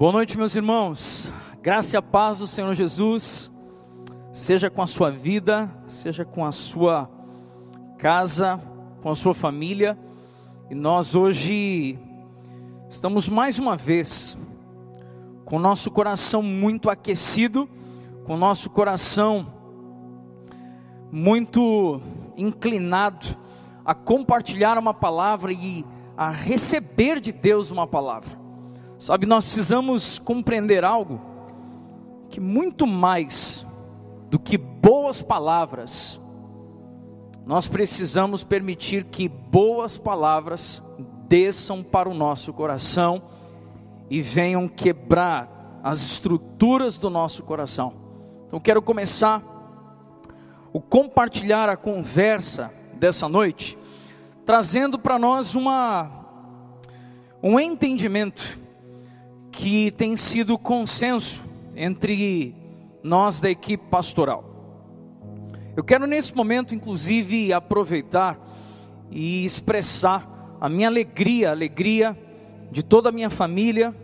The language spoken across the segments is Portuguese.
Boa noite, meus irmãos. Graça e a paz do Senhor Jesus, seja com a sua vida, seja com a sua casa, com a sua família. E nós hoje estamos mais uma vez com o nosso coração muito aquecido, com o nosso coração muito inclinado a compartilhar uma palavra e a receber de Deus uma palavra. Sabe, nós precisamos compreender algo que muito mais do que boas palavras, nós precisamos permitir que boas palavras desçam para o nosso coração e venham quebrar as estruturas do nosso coração. Então quero começar o compartilhar a conversa dessa noite, trazendo para nós uma um entendimento que tem sido consenso entre nós da equipe pastoral. Eu quero nesse momento, inclusive, aproveitar e expressar a minha alegria, a alegria de toda a minha família,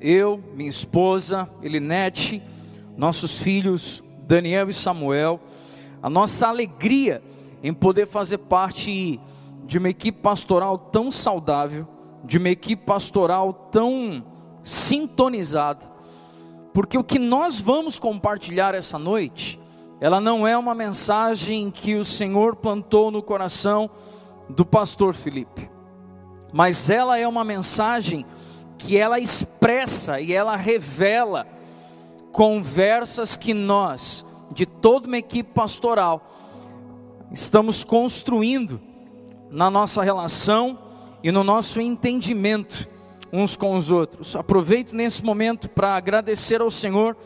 eu, minha esposa, Elinete, nossos filhos, Daniel e Samuel, a nossa alegria em poder fazer parte de uma equipe pastoral tão saudável, de uma equipe pastoral tão sintonizada, porque o que nós vamos compartilhar essa noite, ela não é uma mensagem que o Senhor plantou no coração do pastor Felipe, mas ela é uma mensagem que ela expressa e ela revela conversas que nós, de toda uma equipe pastoral, estamos construindo na nossa relação e no nosso entendimento uns com os outros. Aproveito nesse momento para agradecer ao Senhor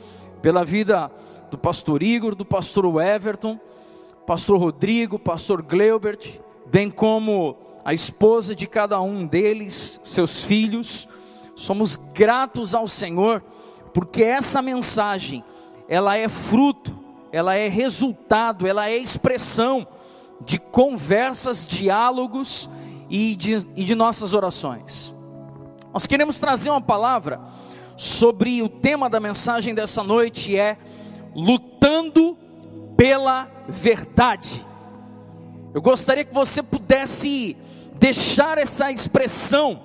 pela vida do pastor Igor, do pastor Everton, pastor Rodrigo, pastor Gleubert, bem como a esposa de cada um deles, seus filhos. Somos gratos ao Senhor porque essa mensagem, ela é fruto, ela é resultado, ela é expressão de conversas, diálogos e de, e de nossas orações. Nós queremos trazer uma palavra sobre o tema da mensagem dessa noite é lutando pela verdade. Eu gostaria que você pudesse deixar essa expressão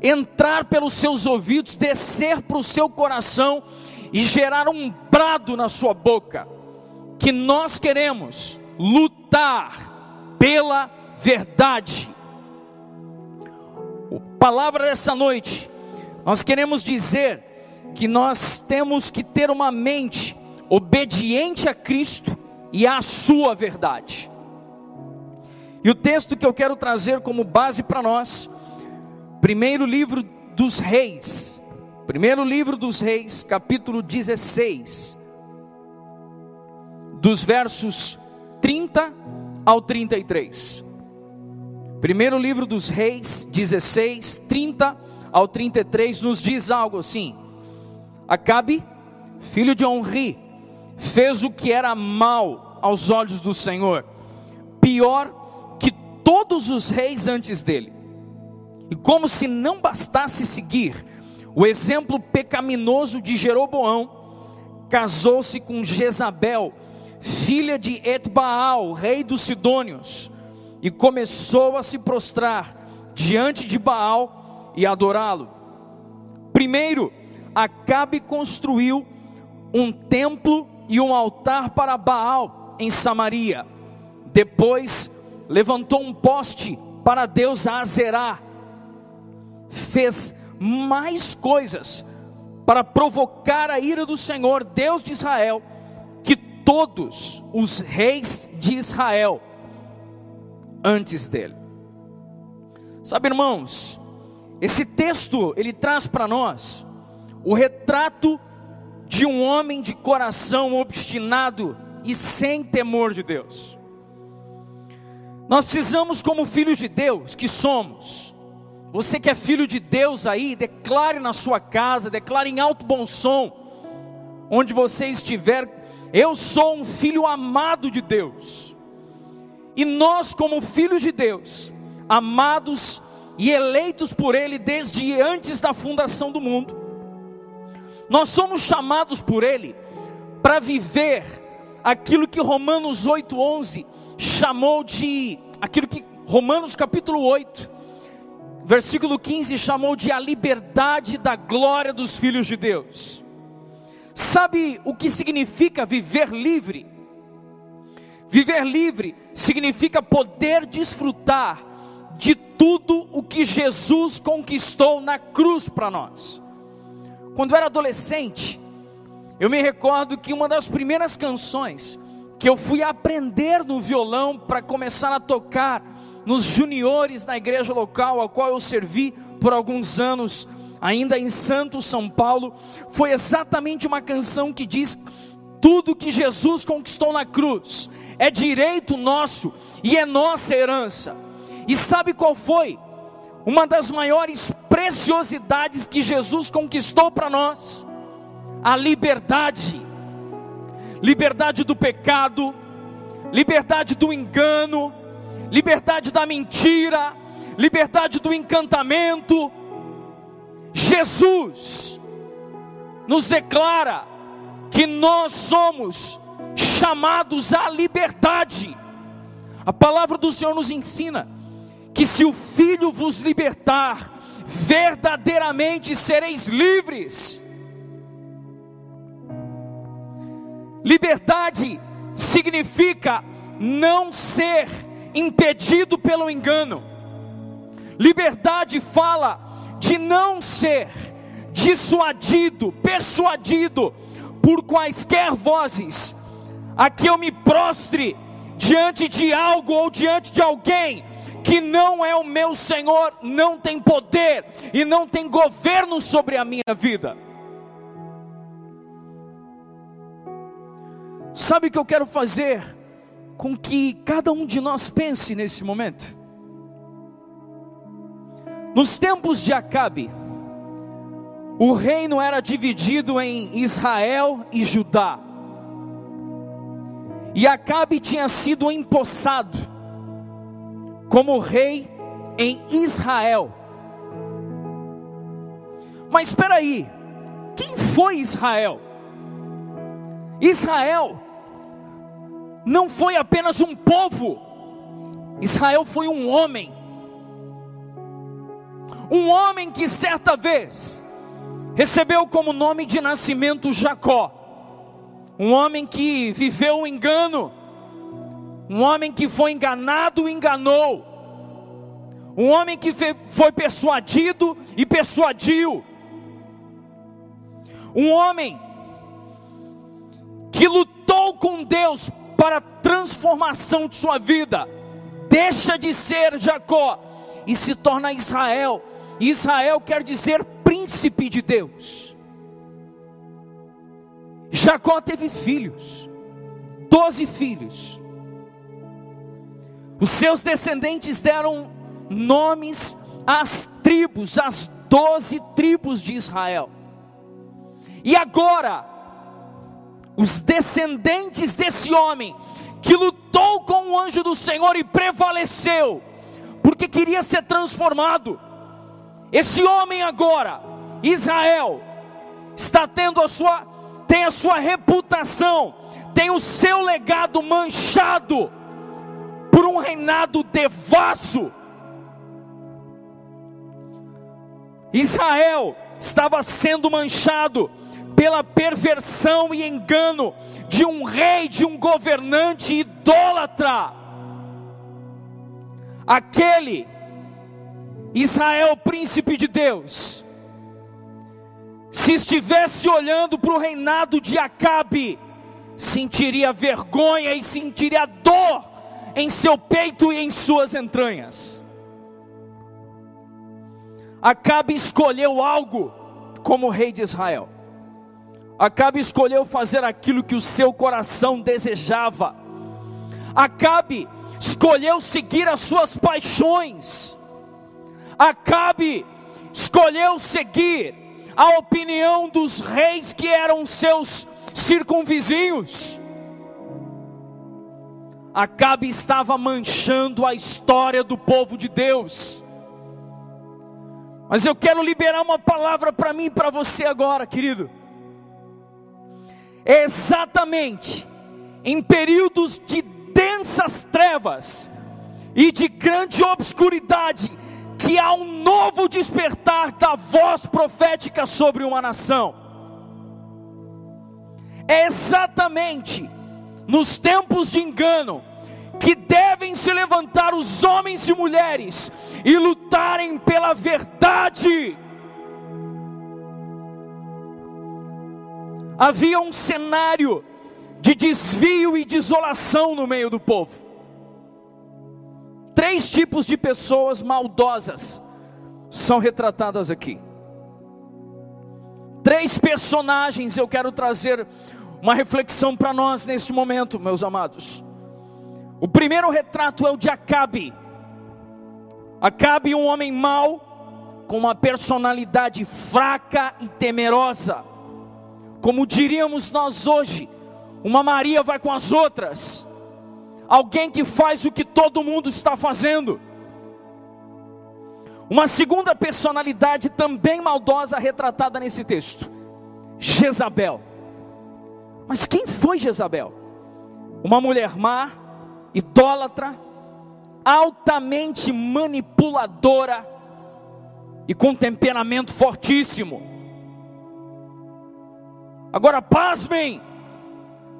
entrar pelos seus ouvidos, descer para o seu coração e gerar um brado na sua boca. Que nós queremos lutar pela verdade palavra dessa noite, nós queremos dizer que nós temos que ter uma mente obediente a Cristo e à Sua verdade. E o texto que eu quero trazer como base para nós, primeiro livro dos Reis, primeiro livro dos Reis, capítulo 16, dos versos 30 ao 33. Primeiro livro dos Reis, 16, 30 ao 33, nos diz algo assim: Acabe, filho de Onri, fez o que era mal aos olhos do Senhor, pior que todos os reis antes dele. E como se não bastasse seguir o exemplo pecaminoso de Jeroboão, casou-se com Jezabel, filha de Etbaal, rei dos Sidônios e começou a se prostrar diante de Baal e adorá-lo. Primeiro, Acabe construiu um templo e um altar para Baal em Samaria. Depois, levantou um poste para Deus Azerá. Fez mais coisas para provocar a ira do Senhor, Deus de Israel, que todos os reis de Israel antes dele. Sabe, irmãos, esse texto ele traz para nós o retrato de um homem de coração obstinado e sem temor de Deus. Nós precisamos, como filhos de Deus que somos, você que é filho de Deus aí, declare na sua casa, declare em alto bom som, onde você estiver, eu sou um filho amado de Deus. E nós, como filhos de Deus, amados e eleitos por Ele desde antes da fundação do mundo, Nós somos chamados por Ele para viver aquilo que Romanos 8,11 chamou de, aquilo que Romanos capítulo 8, versículo 15 chamou de a liberdade da glória dos filhos de Deus. Sabe o que significa viver livre? Viver livre significa poder desfrutar de tudo o que Jesus conquistou na cruz para nós. Quando eu era adolescente, eu me recordo que uma das primeiras canções que eu fui aprender no violão para começar a tocar nos juniores na igreja local, a qual eu servi por alguns anos, ainda em Santo São Paulo, foi exatamente uma canção que diz: tudo que Jesus conquistou na cruz é direito nosso e é nossa herança. E sabe qual foi? uma das maiores preciosidades que Jesus conquistou para nós, a liberdade. Liberdade do pecado, liberdade do engano, liberdade da mentira, liberdade do encantamento. Jesus nos declara que nós somos chamados à liberdade. A palavra do Senhor nos ensina que se o Filho vos libertar, verdadeiramente sereis livres. Liberdade significa não ser impedido pelo engano. Liberdade fala de não ser dissuadido, persuadido por quaisquer vozes, a que eu me prostre diante de algo ou diante de alguém que não é o meu Senhor, não tem poder e não tem governo sobre a minha vida. Sabe o que eu quero fazer com que cada um de nós pense nesse momento? Nos tempos de Acabe, o reino era dividido em Israel e Judá. E Acabe tinha sido empossado como rei em Israel. Mas espera aí, quem foi Israel? Israel não foi apenas um povo, Israel foi um homem. Um homem que certa vez recebeu como nome de nascimento Jacó. Um homem que viveu o engano, um homem que foi enganado e enganou. Um homem que foi persuadido e persuadiu. Um homem que lutou com Deus para a transformação de sua vida. Deixa de ser Jacó e se torna Israel. Israel quer dizer príncipe de Deus. Jacó teve filhos, doze filhos. Os seus descendentes deram nomes às tribos, às doze tribos de Israel. E agora, os descendentes desse homem, que lutou com o anjo do Senhor e prevaleceu, porque queria ser transformado, esse homem agora, Israel, está tendo a sua, tem a sua reputação, tem o seu legado manchado, por um reinado devasso. Israel estava sendo manchado pela perversão e engano de um rei, de um governante idólatra. Aquele Israel, príncipe de Deus, se estivesse olhando para o reinado de Acabe, sentiria vergonha e sentiria dor em seu peito e em suas entranhas. Acabe escolheu algo como rei de Israel. Acabe escolheu fazer aquilo que o seu coração desejava. Acabe escolheu seguir as suas paixões. Acabe escolheu seguir a opinião dos reis que eram seus circunvizinhos. Acabe estava manchando a história do povo de Deus. Mas eu quero liberar uma palavra para mim e para você agora, querido. Exatamente em períodos de densas trevas e de grande obscuridade que há um novo despertar da voz profética sobre uma nação. É exatamente nos tempos de engano que devem se levantar os homens e mulheres e lutarem pela verdade. Havia um cenário de desvio e desolação no meio do povo. Três tipos de pessoas maldosas são retratadas aqui. Três personagens eu quero trazer uma reflexão para nós neste momento, meus amados. O primeiro retrato é o de Acabe. Acabe, um homem mau, com uma personalidade fraca e temerosa. Como diríamos nós hoje, uma Maria vai com as outras. Alguém que faz o que todo mundo está fazendo. Uma segunda personalidade também maldosa retratada nesse texto: Jezabel. Mas quem foi Jezabel? Uma mulher má, idólatra, altamente manipuladora e com temperamento fortíssimo. Agora, pasmem,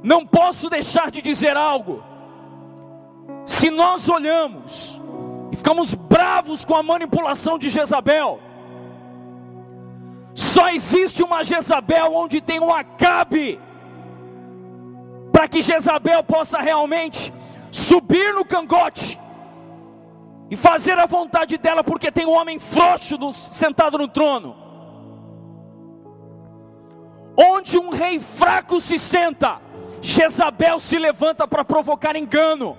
não posso deixar de dizer algo. Se nós olhamos e ficamos bravos com a manipulação de Jezabel, só existe uma Jezabel onde tem um Acabe, para que Jezabel possa realmente subir no cangote e fazer a vontade dela, porque tem um homem frouxo sentado no trono. Onde um rei fraco se senta, Jezabel se levanta para provocar engano.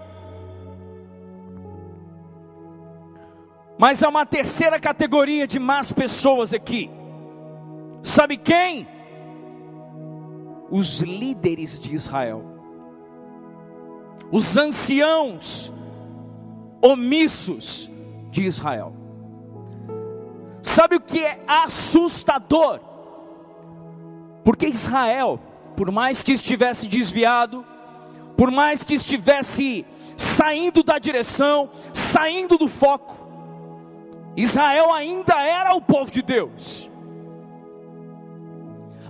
Mas há uma terceira categoria de más pessoas aqui. Sabe quem? Os líderes de Israel. Os anciãos omissos de Israel. Sabe o que é assustador? Porque Israel por mais que estivesse desviado, por mais que estivesse saindo da direção, saindo do foco, Israel ainda era o povo de Deus.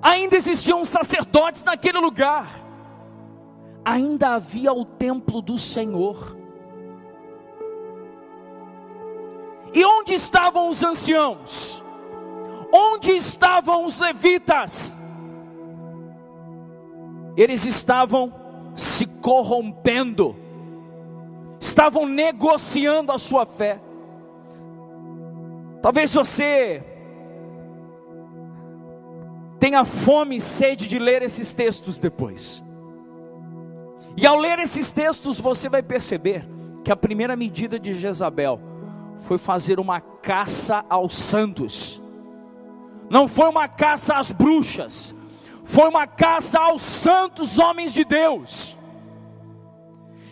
Ainda existiam sacerdotes naquele lugar. Ainda havia o templo do Senhor. E onde estavam os anciãos? Onde estavam os levitas? eles estavam se corrompendo, estavam negociando a sua fé. Talvez você tenha fome e sede de ler esses textos depois. E ao ler esses textos, você vai perceber que a primeira medida de Jezabel foi fazer uma caça aos santos, não foi uma caça às bruxas, foi uma caça aos santos homens de Deus.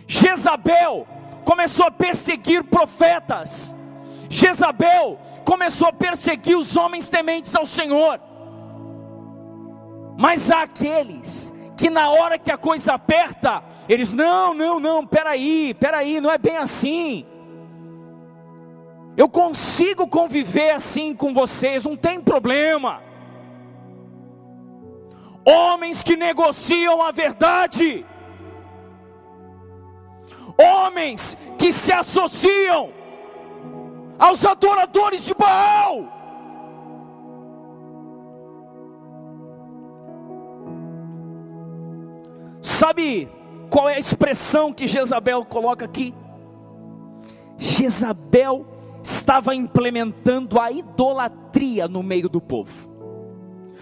Jezabel começou a perseguir profetas. Jezabel começou a perseguir os homens tementes ao Senhor. Mas há aqueles que na hora que a coisa aperta, eles não, não, não, peraí, peraí, não é bem assim. Eu consigo conviver assim com vocês, não tem problema homens que negociam a verdade, homens que se associam aos adoradores de Baal. Sabe qual é a expressão que Jezabel coloca aqui? Jezabel estava implementando a idolatria no meio do povo.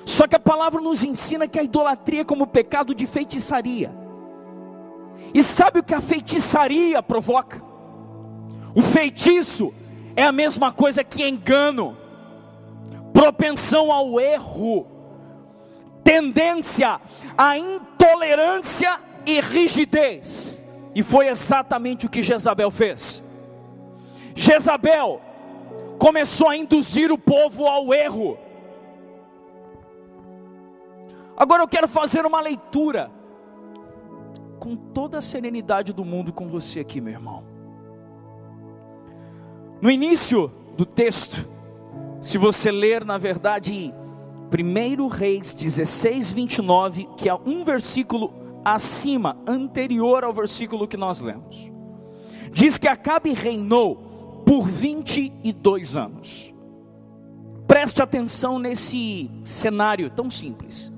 Só que a palavra nos ensina que a idolatria é como pecado de feitiçaria. E sabe o que a feitiçaria provoca? O feitiço é a mesma coisa que engano, propensão ao erro, tendência à intolerância e rigidez. E foi exatamente o que Jezabel fez. Jezabel começou a induzir o povo ao erro Agora eu quero fazer uma leitura com toda a serenidade do mundo com você aqui, meu irmão. No início do texto, se você ler, na verdade, 1 Reis 16, 29, que é um versículo acima, anterior ao versículo que nós lemos, diz que Acabe reinou por 22 anos. Preste atenção nesse cenário tão simples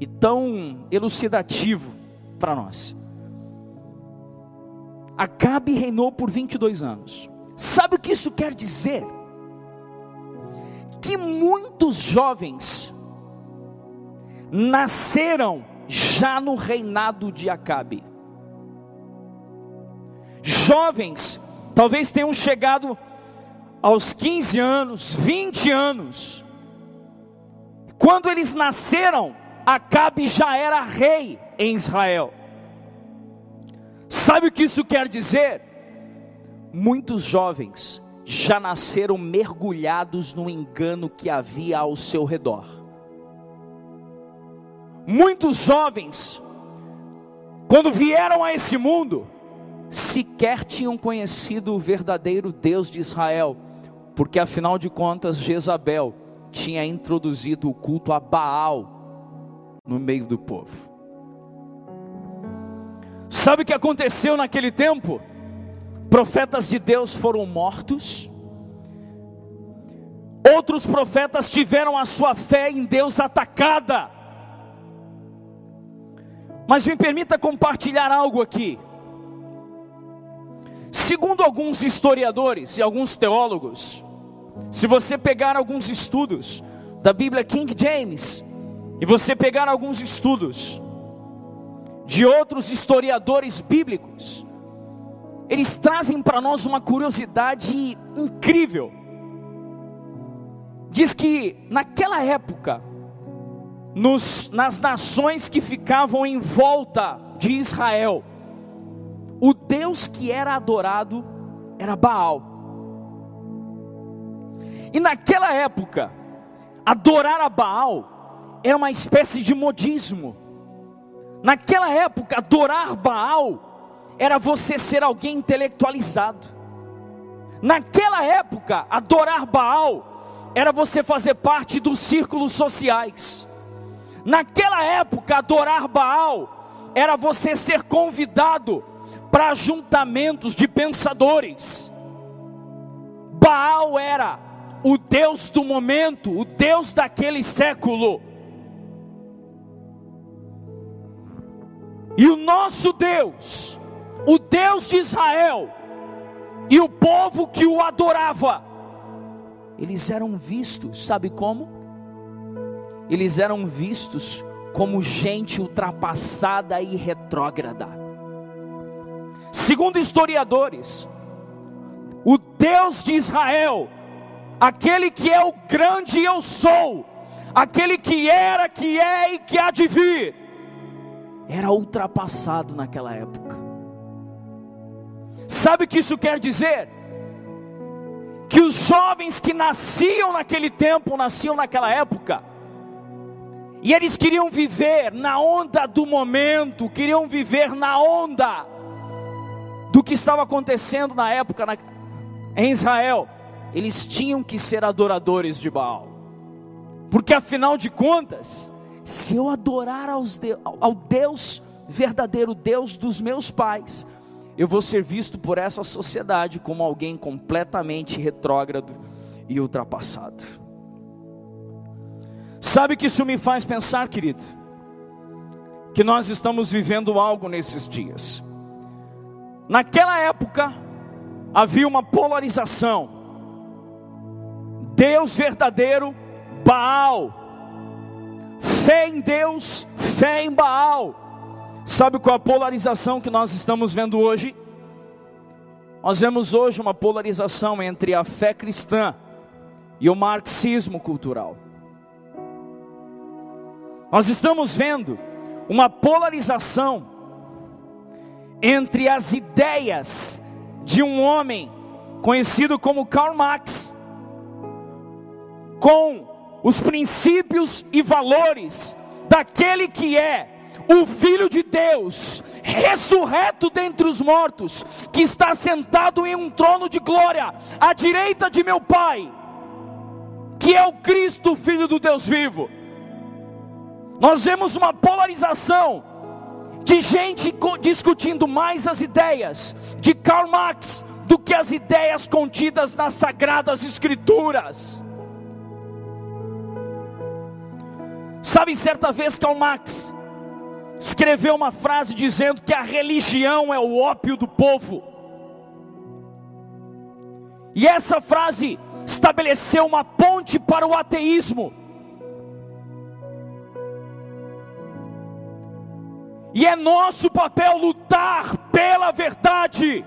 e tão elucidativo para nós. Acabe reinou por 22 anos. Sabe o que isso quer dizer? Que muitos jovens nasceram já no reinado de Acabe. Jovens, talvez tenham chegado aos 15 anos, 20 anos. Quando eles nasceram, Acabe já era rei em Israel. Sabe o que isso quer dizer? Muitos jovens já nasceram mergulhados no engano que havia ao seu redor. Muitos jovens, quando vieram a esse mundo, sequer tinham conhecido o verdadeiro Deus de Israel, porque afinal de contas Jezabel tinha introduzido o culto a Baal no meio do povo. Sabe o que aconteceu naquele tempo? Profetas de Deus foram mortos, outros profetas tiveram a sua fé em Deus atacada. Mas me permita compartilhar algo aqui. Segundo alguns historiadores e alguns teólogos, se você pegar alguns estudos da Bíblia King James, e você pegar alguns estudos de outros historiadores bíblicos, eles trazem para nós uma curiosidade incrível. Diz que naquela época, nos, nas nações que ficavam em volta de Israel, o Deus que era adorado era Baal. E naquela época, adorar a Baal era uma espécie de modismo. Naquela época, adorar Baal era você ser alguém intelectualizado. Naquela época, adorar Baal era você fazer parte dos círculos sociais. Naquela época, adorar Baal era você ser convidado para ajuntamentos de pensadores. Baal era o Deus do momento, o Deus daquele século. E o nosso Deus, o Deus de Israel, e o povo que o adorava, eles eram vistos, sabe como? Eles eram vistos como gente ultrapassada e retrógrada. Segundo historiadores, o Deus de Israel, aquele que é o grande eu sou, aquele que era, que é e que há de vir, era ultrapassado naquela época. Sabe o que isso quer dizer? Que os jovens que nasciam naquele tempo, nasciam naquela época, e eles queriam viver na onda do momento, queriam viver na onda do que estava acontecendo na época na, em Israel. Eles tinham que ser adoradores de Baal, porque afinal de contas, se eu adorar de, ao Deus verdadeiro, Deus dos meus pais, eu vou ser visto por essa sociedade como alguém completamente retrógrado e ultrapassado. Sabe que isso me faz pensar, querido? Que nós estamos vivendo algo nesses dias. Naquela época, havia uma polarização: Deus verdadeiro, Baal Fé em Deus, fé em Baal. Sabe qual a polarização que nós estamos vendo hoje? Nós vemos hoje uma polarização entre a fé cristã e o marxismo cultural. Nós estamos vendo uma polarização entre as ideias de um homem conhecido como Karl Marx com os princípios e valores daquele que é o Filho de Deus, ressurreto dentre os mortos, que está sentado em um trono de glória, à direita de meu Pai, que é o Cristo, Filho do Deus vivo. Nós vemos uma polarização de gente discutindo mais as ideias de Karl Marx do que as ideias contidas nas sagradas escrituras. Sabe, certa vez Karl Marx escreveu uma frase dizendo que a religião é o ópio do povo. E essa frase estabeleceu uma ponte para o ateísmo. E é nosso papel lutar pela verdade.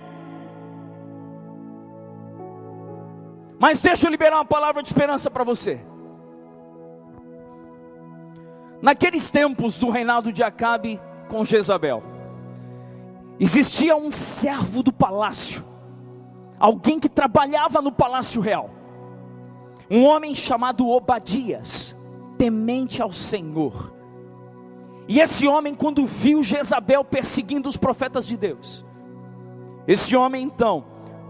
Mas deixa eu liberar uma palavra de esperança para você. Naqueles tempos do reinado de Acabe com Jezabel, existia um servo do palácio, alguém que trabalhava no palácio real, um homem chamado Obadias, temente ao Senhor. E esse homem, quando viu Jezabel perseguindo os profetas de Deus, esse homem então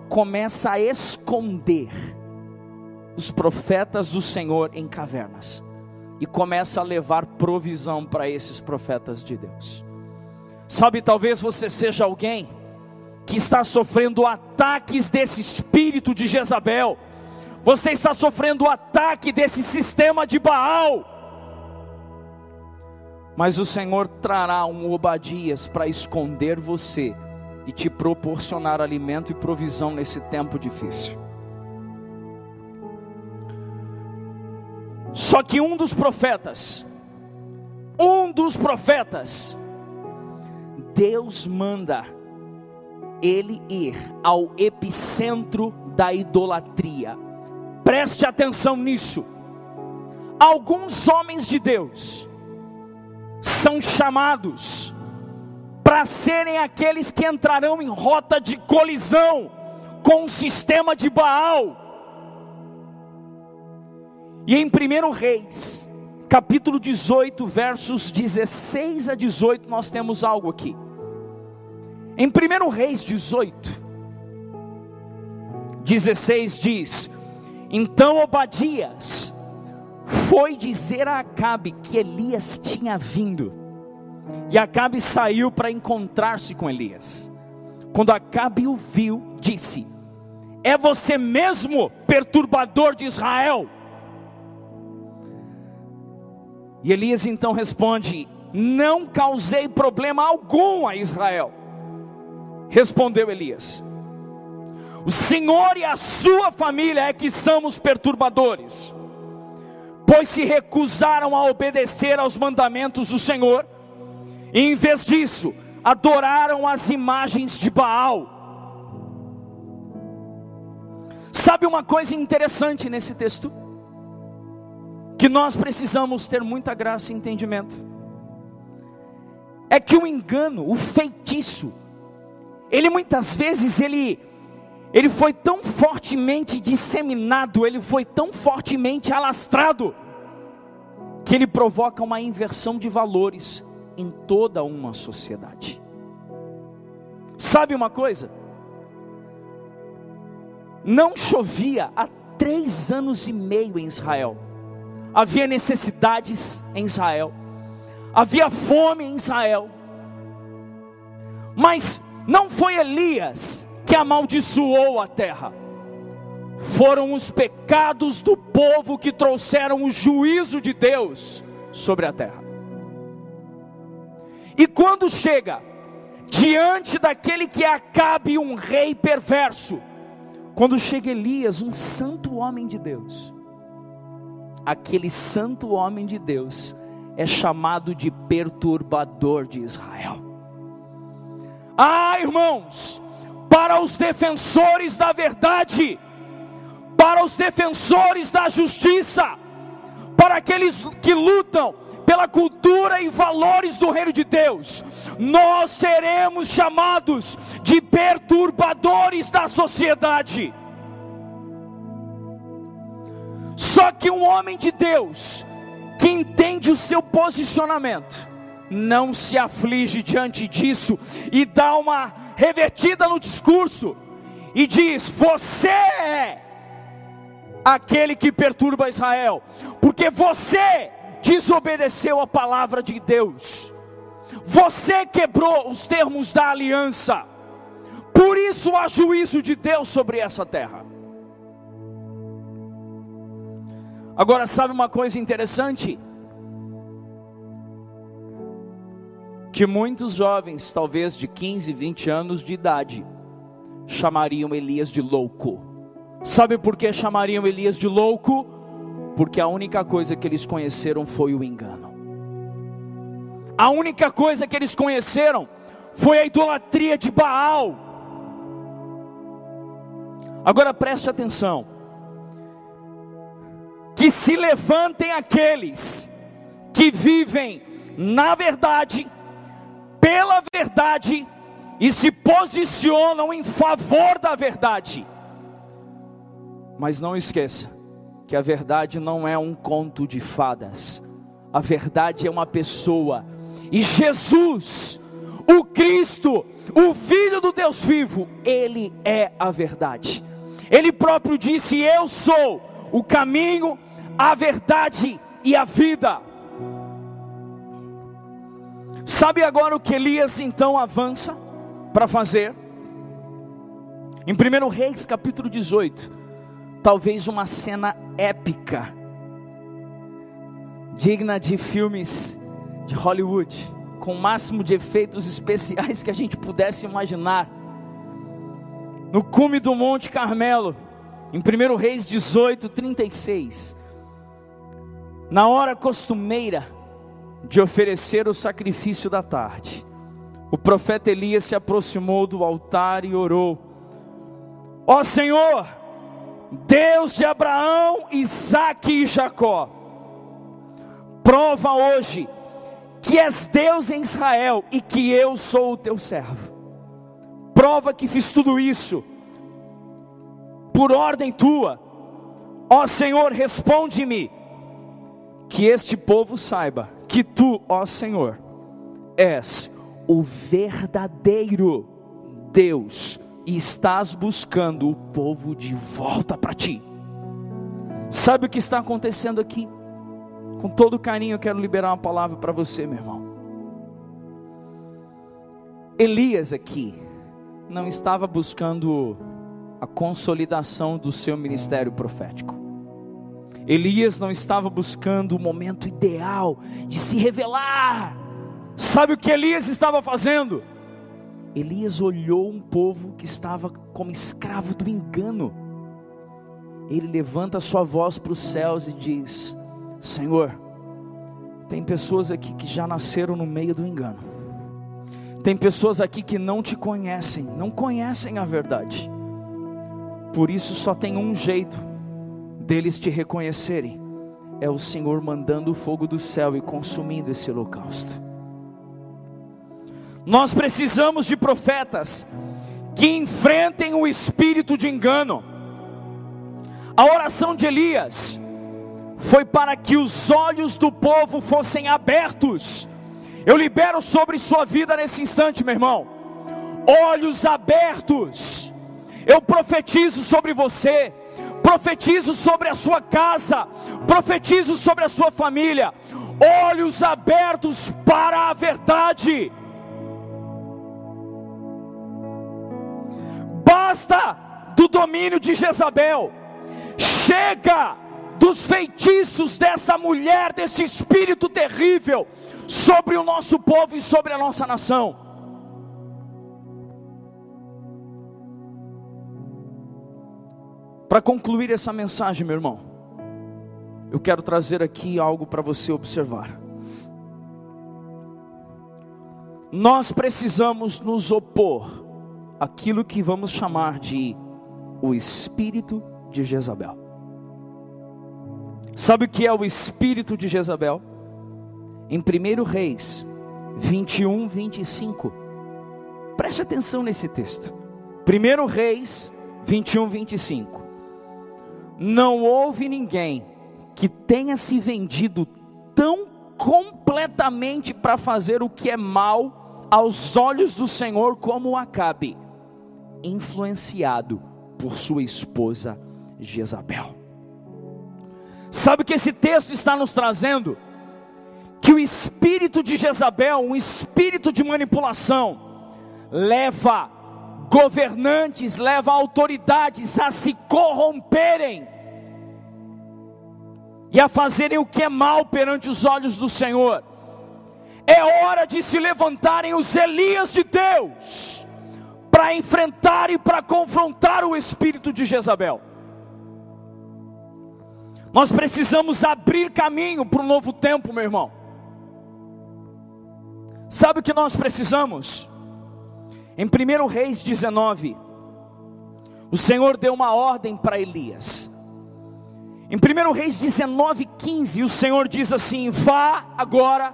começa a esconder os profetas do Senhor em cavernas e começa a levar provisão para esses profetas de Deus. Sabe, talvez você seja alguém que está sofrendo ataques desse espírito de Jezabel, você está sofrendo o ataque desse sistema de Baal. Mas o Senhor trará um Obadias para esconder você e te proporcionar alimento e provisão nesse tempo difícil. Só que um dos profetas, um dos profetas, Deus manda ele ir ao epicentro da idolatria. Preste atenção nisso. Alguns homens de Deus são chamados para serem aqueles que entrarão em rota de colisão com o sistema de Baal e em 1 Reis, capítulo 18, versos 16 a 18, nós temos algo aqui. Em 1 Reis 18, 16 diz: Então Obadias foi dizer a Acabe que Elias tinha vindo. E Acabe saiu para encontrar-se com Elias. Quando Acabe o viu, disse: É você mesmo, perturbador de Israel? E Elias então responde: Não causei problema algum a Israel. Respondeu Elias: O Senhor e a sua família é que são os perturbadores, pois se recusaram a obedecer aos mandamentos do Senhor, e em vez disso, adoraram as imagens de Baal. Sabe uma coisa interessante nesse texto? Que nós precisamos ter muita graça e entendimento. É que o engano, o feitiço, ele muitas vezes ele ele foi tão fortemente disseminado, ele foi tão fortemente alastrado que ele provoca uma inversão de valores em toda uma sociedade. Sabe uma coisa? Não chovia há três anos e meio em Israel havia necessidades em Israel, havia fome em Israel, mas não foi Elias que amaldiçoou a terra, foram os pecados do povo que trouxeram o juízo de Deus sobre a terra. E quando chega diante daquele que acabe um rei perverso, quando chega Elias, um santo homem de Deus, aquele santo homem de Deus é chamado de perturbador de Israel. Ah, irmãos, para os defensores da verdade, para os defensores da justiça, para aqueles que lutam pela cultura e valores do reino de Deus, nós seremos chamados de perturbadores da sociedade. Só que um homem de Deus que entende o seu posicionamento, não se aflige diante disso e dá uma revertida no discurso e diz: Você é aquele que perturba Israel, porque você desobedeceu a palavra de Deus, você quebrou os termos da aliança, por isso há juízo de Deus sobre essa terra. Agora, sabe uma coisa interessante? Que muitos jovens, talvez de 15, 20 anos de idade, chamariam Elias de louco. Sabe por que chamariam Elias de louco? Porque a única coisa que eles conheceram foi o engano. A única coisa que eles conheceram foi a idolatria de Baal. Agora preste atenção que se levantem aqueles que vivem na verdade, pela verdade e se posicionam em favor da verdade. Mas não esqueça que a verdade não é um conto de fadas, a verdade é uma pessoa, e Jesus, o Cristo, o Filho do Deus vivo, Ele é a verdade. Ele próprio disse: Eu sou o caminho, a verdade e a vida. Sabe agora o que Elias então avança para fazer? Em 1 Reis capítulo 18, talvez uma cena épica, digna de filmes de Hollywood, com o máximo de efeitos especiais que a gente pudesse imaginar. No cume do Monte Carmelo, em 1 Reis 18, 36, na hora costumeira de oferecer o sacrifício da tarde, o profeta Elias se aproximou do altar e orou: Ó Senhor, Deus de Abraão, Isaque e Jacó, prova hoje que és Deus em Israel e que eu sou o teu servo. Prova que fiz tudo isso por ordem tua. Ó Senhor, responde-me que este povo saiba que tu, ó Senhor, és o verdadeiro Deus e estás buscando o povo de volta para ti. Sabe o que está acontecendo aqui? Com todo carinho, eu quero liberar uma palavra para você, meu irmão. Elias aqui não estava buscando a consolidação do seu ministério profético. Elias não estava buscando o momento ideal de se revelar. Sabe o que Elias estava fazendo? Elias olhou um povo que estava como escravo do engano. Ele levanta a sua voz para os céus e diz: Senhor, tem pessoas aqui que já nasceram no meio do engano. Tem pessoas aqui que não te conhecem, não conhecem a verdade. Por isso só tem um jeito deles te reconhecerem, é o Senhor mandando o fogo do céu e consumindo esse holocausto. Nós precisamos de profetas que enfrentem o espírito de engano. A oração de Elias foi para que os olhos do povo fossem abertos. Eu libero sobre sua vida nesse instante, meu irmão. Olhos abertos. Eu profetizo sobre você profetizo sobre a sua casa, profetizo sobre a sua família, olhos abertos para a verdade. Basta do domínio de Jezabel, chega dos feitiços dessa mulher, desse espírito terrível sobre o nosso povo e sobre a nossa nação. Para concluir essa mensagem, meu irmão, eu quero trazer aqui algo para você observar. Nós precisamos nos opor àquilo que vamos chamar de o espírito de Jezabel. Sabe o que é o espírito de Jezabel? Em 1 Reis 21, 25. Preste atenção nesse texto. 1 Reis 21, 25 não houve ninguém que tenha se vendido tão completamente para fazer o que é mal aos olhos do Senhor como Acabe, influenciado por sua esposa Jezabel. Sabe o que esse texto está nos trazendo? Que o espírito de Jezabel, um espírito de manipulação, leva governantes, leva autoridades a se corromperem e a fazerem o que é mal perante os olhos do Senhor. É hora de se levantarem os Elias de Deus para enfrentar e para confrontar o espírito de Jezabel. Nós precisamos abrir caminho para um novo tempo, meu irmão. Sabe o que nós precisamos? Em 1 Reis 19, o Senhor deu uma ordem para Elias. Em 1 Reis 19, 15, o Senhor diz assim: Vá agora.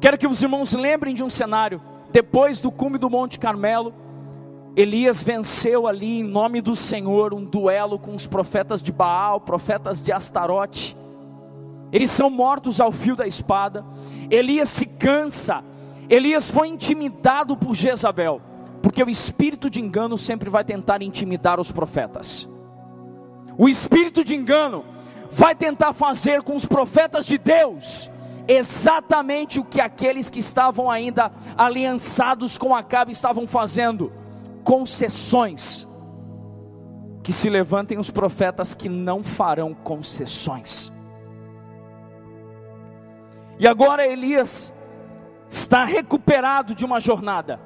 Quero que os irmãos lembrem de um cenário. Depois do cume do Monte Carmelo, Elias venceu ali em nome do Senhor um duelo com os profetas de Baal, profetas de Astarote. Eles são mortos ao fio da espada. Elias se cansa. Elias foi intimidado por Jezabel, porque o espírito de engano sempre vai tentar intimidar os profetas. O espírito de engano vai tentar fazer com os profetas de Deus exatamente o que aqueles que estavam ainda aliançados com Acabe estavam fazendo: concessões. Que se levantem os profetas que não farão concessões. E agora Elias está recuperado de uma jornada.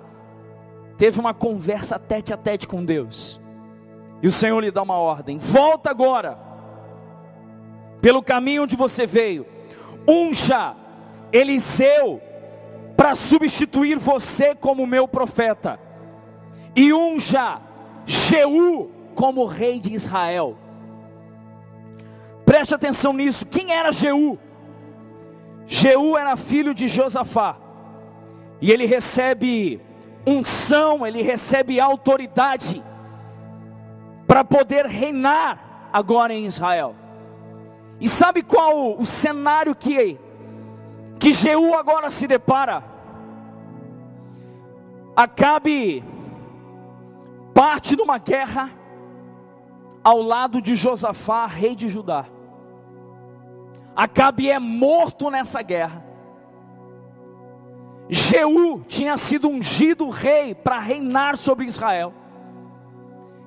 Teve uma conversa tete a tete com Deus. E o Senhor lhe dá uma ordem: volta agora, pelo caminho onde você veio, unja Eliseu para substituir você como meu profeta, e unja Jeú como rei de Israel. Preste atenção nisso. Quem era Jeú? Jeú era filho de Josafá, e ele recebe unção, ele recebe autoridade para poder reinar agora em Israel. E sabe qual o cenário que que Jeú agora se depara? Acabe parte de uma guerra ao lado de Josafá, rei de Judá. Acabe é morto nessa guerra. Jeú tinha sido ungido rei para reinar sobre Israel.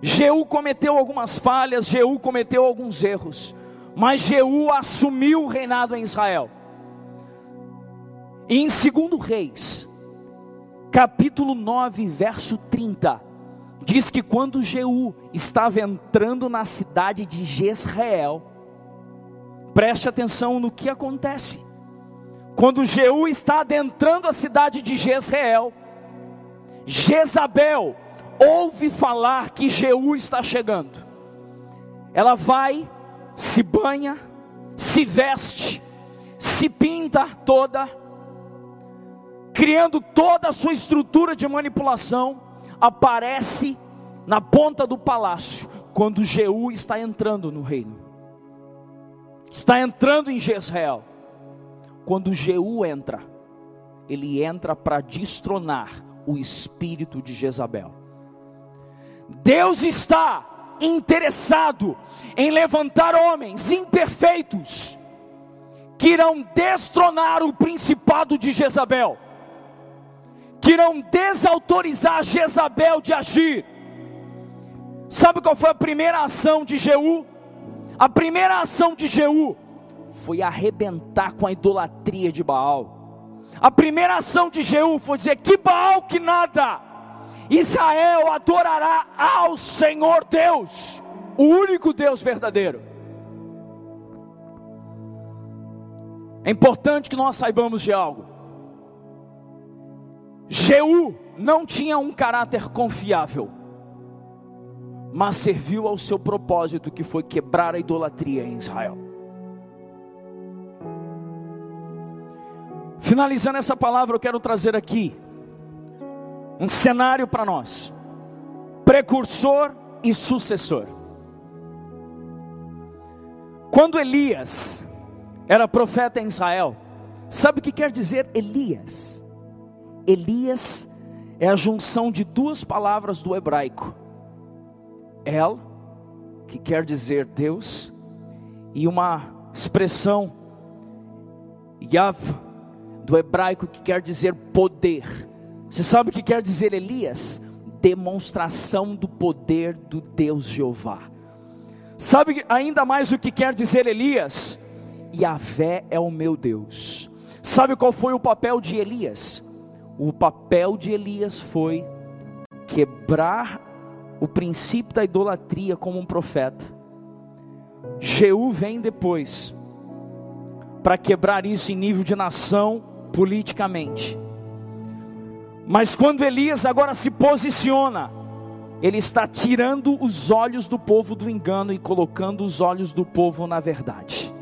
Jeú cometeu algumas falhas, Jeú cometeu alguns erros, mas Jeú assumiu o reinado em Israel. E em 2 Reis, capítulo 9, verso 30, diz que quando Jeú estava entrando na cidade de Jezreel, preste atenção no que acontece. Quando Jeú está adentrando a cidade de Jezreel, Jezabel, ouve falar que Jeú está chegando, ela vai, se banha, se veste, se pinta toda, criando toda a sua estrutura de manipulação, aparece na ponta do palácio, quando Jeú está entrando no reino, está entrando em Jezreel. Quando Jeú entra, ele entra para destronar o espírito de Jezabel. Deus está interessado em levantar homens imperfeitos que irão destronar o principado de Jezabel, que irão desautorizar Jezabel de agir. Sabe qual foi a primeira ação de Jeú? A primeira ação de Jeú foi arrebentar com a idolatria de Baal. A primeira ação de Jeú foi dizer: que Baal que nada, Israel adorará ao Senhor Deus, o único Deus verdadeiro. É importante que nós saibamos de algo. Jeú não tinha um caráter confiável, mas serviu ao seu propósito, que foi quebrar a idolatria em Israel. Finalizando essa palavra, eu quero trazer aqui um cenário para nós: precursor e sucessor. Quando Elias era profeta em Israel. Sabe o que quer dizer Elias? Elias é a junção de duas palavras do hebraico. El, que quer dizer Deus, e uma expressão Yav, do hebraico, que quer dizer poder. Você sabe o que quer dizer Elias? Demonstração do poder do Deus Jeová. Sabe ainda mais o que quer dizer Elias? Yahvé é o meu Deus. Sabe qual foi o papel de Elias? O papel de Elias foi quebrar o princípio da idolatria como um profeta. Jeú vem depois para quebrar isso em nível de nação politicamente. Mas quando Elias agora se posiciona, ele está tirando os olhos do povo do engano e colocando os olhos do povo na verdade.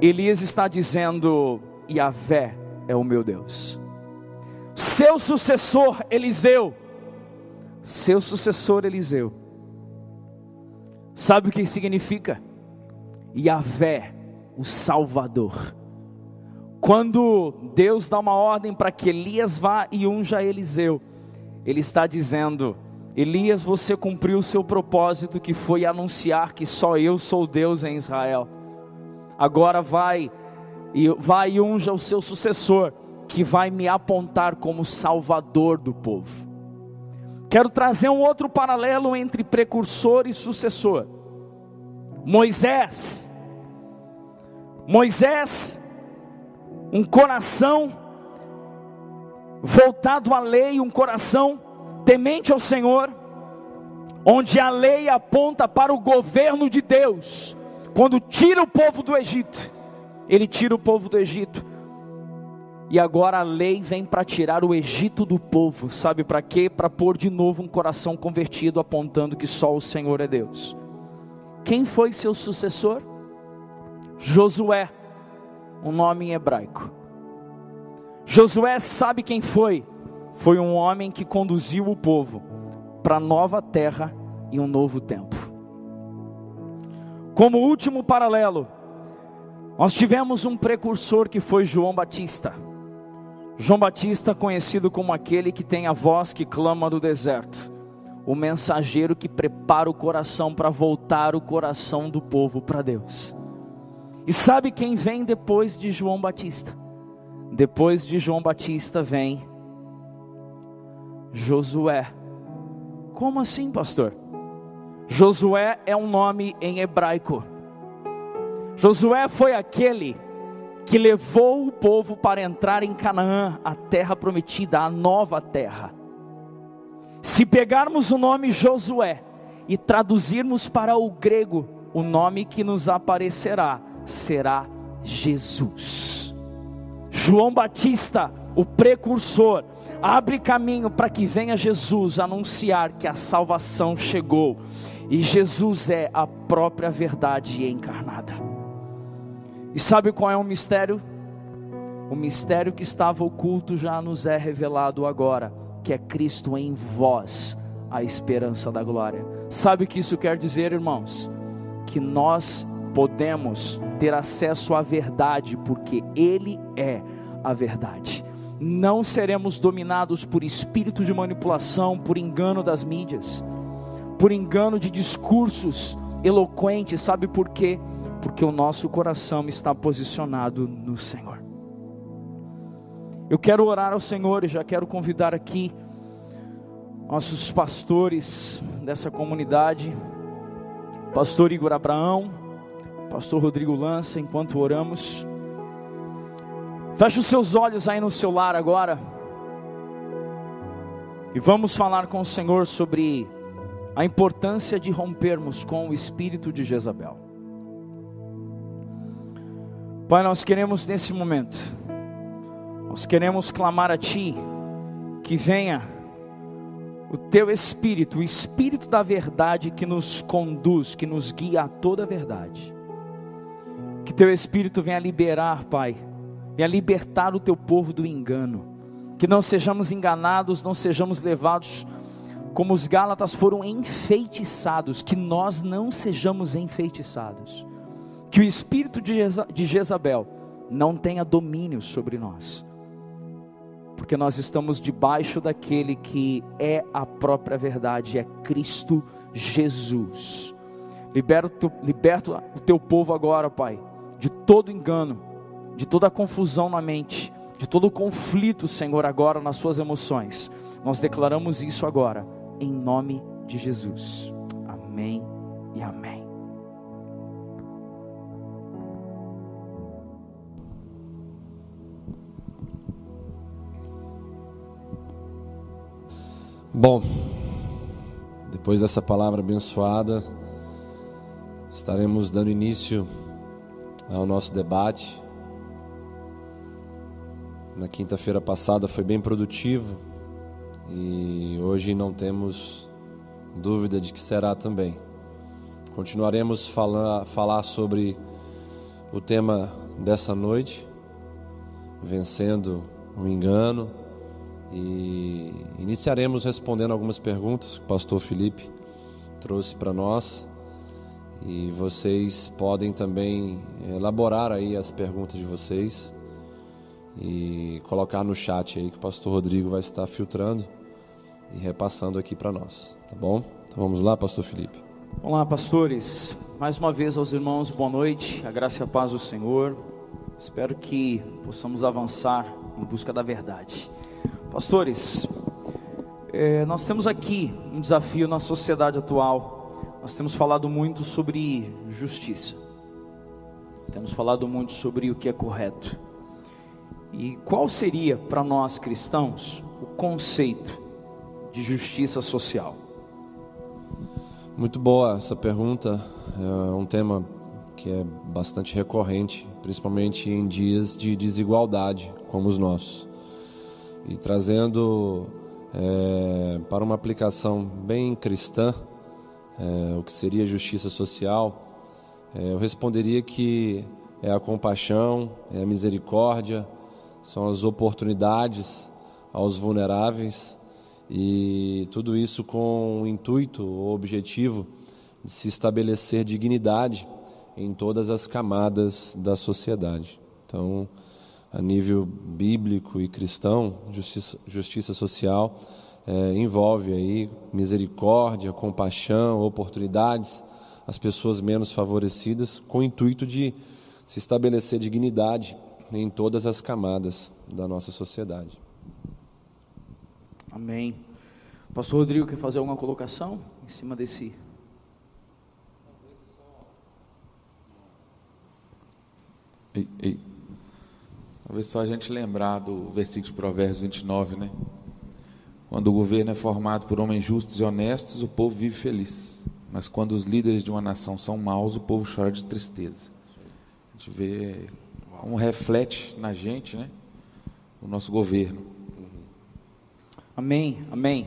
Elias está dizendo: Yahvé é o meu Deus. Seu sucessor Eliseu, seu sucessor Eliseu, sabe o que significa? Yahvé, o Salvador. Quando Deus dá uma ordem para que Elias vá e unja Eliseu, Ele está dizendo: Elias, você cumpriu o seu propósito que foi anunciar que só eu sou Deus em Israel. Agora vai e vai e unja o seu sucessor, que vai me apontar como salvador do povo. Quero trazer um outro paralelo entre precursor e sucessor. Moisés. Moisés, um coração voltado à lei, um coração temente ao Senhor, onde a lei aponta para o governo de Deus, quando tira o povo do Egito, ele tira o povo do Egito. E agora a lei vem para tirar o Egito do povo, sabe para quê? Para pôr de novo um coração convertido, apontando que só o Senhor é Deus. Quem foi seu sucessor? Josué, um nome em hebraico. Josué sabe quem foi? Foi um homem que conduziu o povo para nova terra e um novo tempo. Como último paralelo, nós tivemos um precursor que foi João Batista. João Batista, conhecido como aquele que tem a voz que clama do deserto, o mensageiro que prepara o coração para voltar o coração do povo para Deus. E sabe quem vem depois de João Batista? Depois de João Batista vem Josué. Como assim, pastor? Josué é um nome em hebraico. Josué foi aquele que levou o povo para entrar em Canaã, a terra prometida, a nova terra. Se pegarmos o nome Josué e traduzirmos para o grego, o nome que nos aparecerá será Jesus. João Batista, o precursor, abre caminho para que venha Jesus anunciar que a salvação chegou e Jesus é a própria verdade encarnada. E sabe qual é o mistério? O mistério que estava oculto já nos é revelado agora, que é Cristo em vós, a esperança da glória. Sabe o que isso quer dizer, irmãos? Que nós podemos ter acesso à verdade, porque Ele é a verdade. Não seremos dominados por espírito de manipulação, por engano das mídias por engano de discursos eloquentes, sabe por quê? Porque o nosso coração está posicionado no Senhor. Eu quero orar ao Senhor e já quero convidar aqui nossos pastores dessa comunidade, pastor Igor Abraão, pastor Rodrigo Lança, enquanto oramos. Feche os seus olhos aí no seu lar agora. E vamos falar com o Senhor sobre a importância de rompermos com o espírito de Jezabel. Pai, nós queremos nesse momento, nós queremos clamar a Ti, que venha o Teu Espírito, o Espírito da verdade que nos conduz, que nos guia a toda a verdade. Que Teu Espírito venha liberar, Pai, venha libertar o Teu povo do engano. Que não sejamos enganados, não sejamos levados como os Gálatas foram enfeitiçados, que nós não sejamos enfeitiçados, que o espírito de Jezabel não tenha domínio sobre nós, porque nós estamos debaixo daquele que é a própria verdade, é Cristo Jesus. Liberta, liberta o teu povo agora, Pai, de todo engano, de toda confusão na mente, de todo conflito, Senhor, agora nas suas emoções. Nós declaramos isso agora, em nome de Jesus. Amém e amém. Bom, depois dessa palavra abençoada, estaremos dando início ao nosso debate. Na quinta-feira passada foi bem produtivo e hoje não temos dúvida de que será também. Continuaremos a falar sobre o tema dessa noite, vencendo o engano e iniciaremos respondendo algumas perguntas que o pastor Felipe trouxe para nós. E vocês podem também elaborar aí as perguntas de vocês e colocar no chat aí que o pastor Rodrigo vai estar filtrando e repassando aqui para nós, tá bom? Então vamos lá, pastor Felipe. Olá, pastores. Mais uma vez aos irmãos, boa noite. A graça e a paz do Senhor. Espero que possamos avançar em busca da verdade. Pastores, é, nós temos aqui um desafio na sociedade atual. Nós temos falado muito sobre justiça. Temos falado muito sobre o que é correto. E qual seria para nós cristãos o conceito de justiça social? Muito boa essa pergunta. É um tema que é bastante recorrente, principalmente em dias de desigualdade como os nossos e trazendo é, para uma aplicação bem cristã, é, o que seria justiça social, é, eu responderia que é a compaixão, é a misericórdia, são as oportunidades aos vulneráveis e tudo isso com o intuito, o objetivo de se estabelecer dignidade em todas as camadas da sociedade. Então, a nível bíblico e cristão, justiça, justiça social é, envolve aí misericórdia, compaixão, oportunidades às pessoas menos favorecidas, com o intuito de se estabelecer dignidade em todas as camadas da nossa sociedade. Amém. Pastor Rodrigo quer fazer alguma colocação em cima desse Ei, ei. Talvez só a gente lembrar do versículo de Provérbios 29, né? Quando o governo é formado por homens justos e honestos, o povo vive feliz. Mas quando os líderes de uma nação são maus, o povo chora de tristeza. A gente vê como reflete na gente, né? O nosso governo. Amém, amém.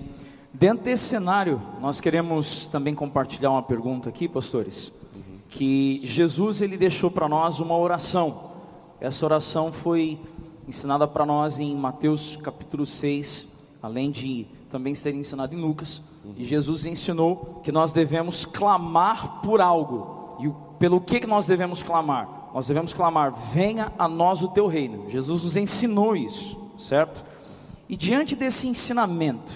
Dentro desse cenário, nós queremos também compartilhar uma pergunta aqui, pastores, que Jesus ele deixou para nós uma oração essa oração foi ensinada para nós em Mateus capítulo 6, além de também ser ensinada em Lucas. E Jesus ensinou que nós devemos clamar por algo. E pelo que, que nós devemos clamar? Nós devemos clamar: venha a nós o teu reino. Jesus nos ensinou isso, certo? E diante desse ensinamento,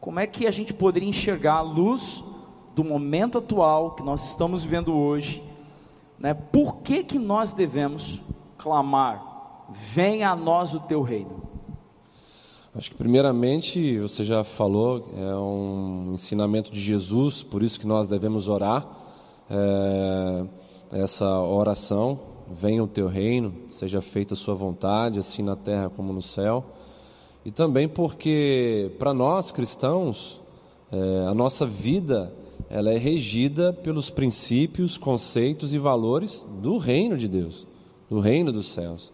como é que a gente poderia enxergar a luz do momento atual que nós estamos vivendo hoje? Né? Por que, que nós devemos clamar: venha a nós o teu reino? Acho que primeiramente você já falou, é um ensinamento de Jesus, por isso que nós devemos orar é, essa oração, venha o teu reino, seja feita a sua vontade, assim na terra como no céu. E também porque para nós cristãos, é, a nossa vida ela é regida pelos princípios, conceitos e valores do reino de Deus do reino dos céus.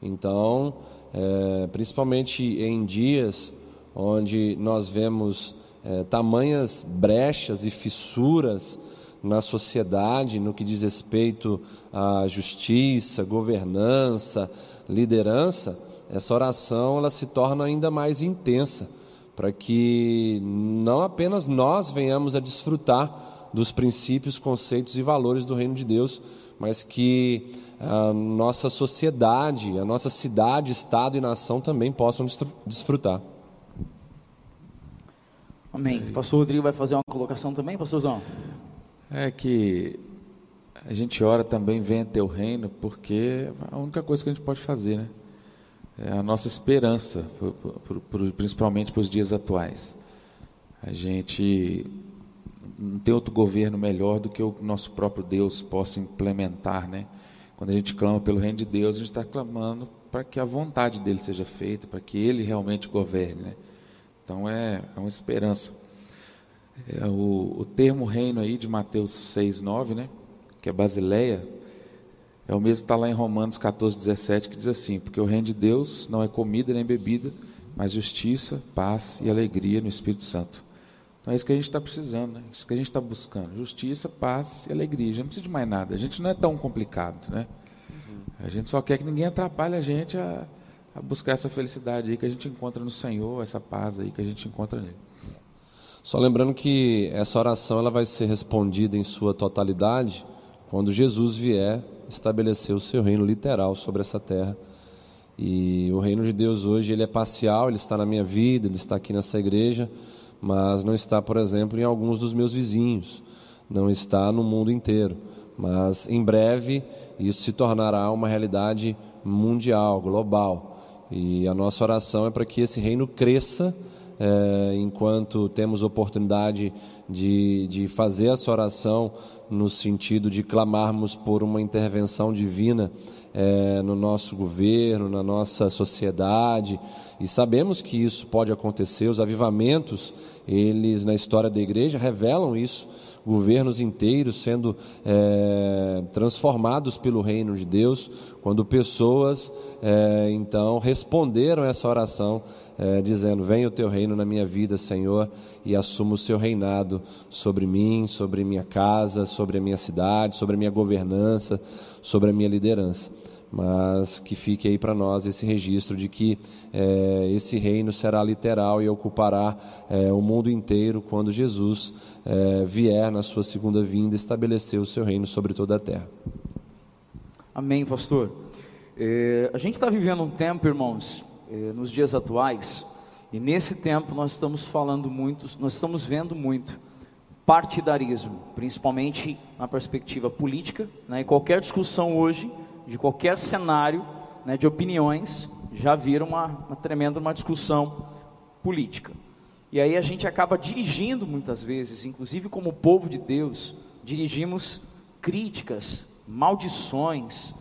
Então, é, principalmente em dias onde nós vemos é, tamanhas brechas e fissuras na sociedade no que diz respeito à justiça, governança, liderança, essa oração ela se torna ainda mais intensa para que não apenas nós venhamos a desfrutar dos princípios, conceitos e valores do reino de Deus, mas que a nossa sociedade, a nossa cidade, estado e nação também possam desfrutar. Amém. Pastor Rodrigo vai fazer uma colocação também, pastorzão? É que a gente ora também, venha teu reino, porque é a única coisa que a gente pode fazer, né? É a nossa esperança, principalmente para os dias atuais. A gente não tem outro governo melhor do que o nosso próprio Deus possa implementar, né? Quando a gente clama pelo reino de Deus, a gente está clamando para que a vontade dele seja feita, para que ele realmente governe, né? Então é, é uma esperança. É o, o termo reino aí de Mateus 6, 9, né? que é Basileia, é o mesmo que está lá em Romanos 14, 17, que diz assim: Porque o reino de Deus não é comida nem bebida, mas justiça, paz e alegria no Espírito Santo. Então é isso que a gente está precisando, né? isso que a gente está buscando: justiça, paz e alegria. A gente não precisa de mais nada, a gente não é tão complicado, né? Uhum. A gente só quer que ninguém atrapalhe a gente a, a buscar essa felicidade aí que a gente encontra no Senhor, essa paz aí que a gente encontra nele. Só lembrando que essa oração ela vai ser respondida em sua totalidade quando Jesus vier estabelecer o seu reino literal sobre essa terra. E o reino de Deus hoje ele é parcial, ele está na minha vida, ele está aqui nessa igreja, mas não está, por exemplo, em alguns dos meus vizinhos, não está no mundo inteiro. Mas em breve isso se tornará uma realidade mundial, global. E a nossa oração é para que esse reino cresça é, enquanto temos oportunidade de, de fazer essa oração no sentido de clamarmos por uma intervenção divina é, no nosso governo, na nossa sociedade, e sabemos que isso pode acontecer. Os avivamentos, eles na história da igreja revelam isso governos inteiros sendo é, transformados pelo reino de Deus, quando pessoas é, então responderam essa oração, é, dizendo: Venha o teu reino na minha vida, Senhor, e assuma o seu reinado sobre mim, sobre minha casa, sobre a minha cidade, sobre a minha governança, sobre a minha liderança mas que fique aí para nós esse registro de que é, esse reino será literal e ocupará é, o mundo inteiro quando Jesus é, vier na sua segunda vinda estabelecer o seu reino sobre toda a terra. Amém, pastor. É, a gente está vivendo um tempo, irmãos, é, nos dias atuais, e nesse tempo nós estamos falando muito, nós estamos vendo muito partidarismo, principalmente na perspectiva política, né, e qualquer discussão hoje de qualquer cenário né, de opiniões, já vira uma, uma tremenda uma discussão política. E aí a gente acaba dirigindo muitas vezes, inclusive como povo de Deus, dirigimos críticas, maldições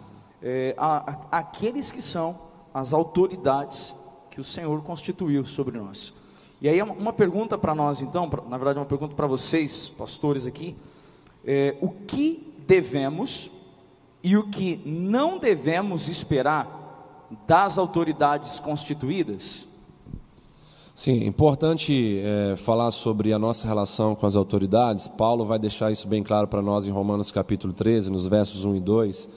é, a, a, aqueles que são as autoridades que o Senhor constituiu sobre nós. E aí uma pergunta para nós então, pra, na verdade uma pergunta para vocês, pastores aqui, é, o que devemos e o que não devemos esperar das autoridades constituídas? Sim, é importante é, falar sobre a nossa relação com as autoridades. Paulo vai deixar isso bem claro para nós em Romanos capítulo 13, nos versos 1 e 2,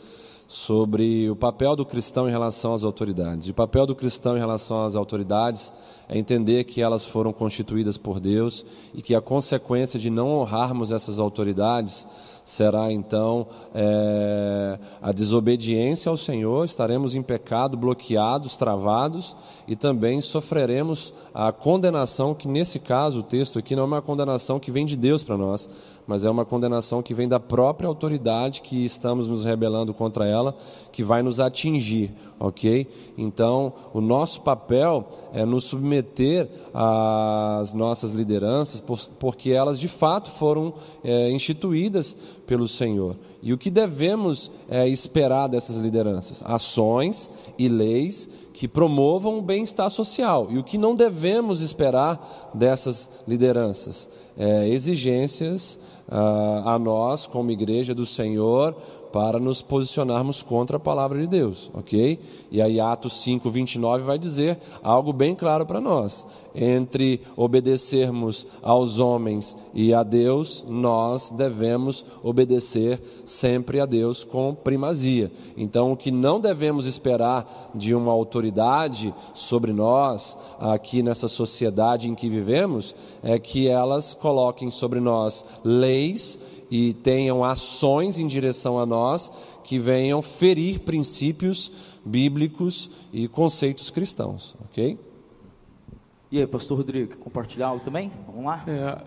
sobre o papel do cristão em relação às autoridades. E o papel do cristão em relação às autoridades é entender que elas foram constituídas por Deus e que a consequência de não honrarmos essas autoridades será então é, a desobediência ao Senhor, estaremos em pecado, bloqueados, travados e também sofreremos a condenação, que nesse caso o texto aqui não é uma condenação que vem de Deus para nós, mas é uma condenação que vem da própria autoridade que estamos nos rebelando contra ela, que vai nos atingir, ok? Então, o nosso papel é nos submeter às nossas lideranças, porque elas de fato foram é, instituídas pelo Senhor. E o que devemos é, esperar dessas lideranças? Ações e leis que promovam o bem-estar social. E o que não devemos esperar dessas lideranças? É, exigências uh, a nós, como igreja do Senhor, para nos posicionarmos contra a palavra de Deus, ok? E aí Atos 5, 29 vai dizer algo bem claro para nós. Entre obedecermos aos homens e a Deus, nós devemos obedecer sempre a Deus com primazia. Então, o que não devemos esperar de uma autoridade sobre nós, aqui nessa sociedade em que vivemos, é que elas coloquem sobre nós leis e tenham ações em direção a nós que venham ferir princípios bíblicos e conceitos cristãos, ok? E aí, pastor Rodrigo, quer compartilhar algo também? Vamos lá? É,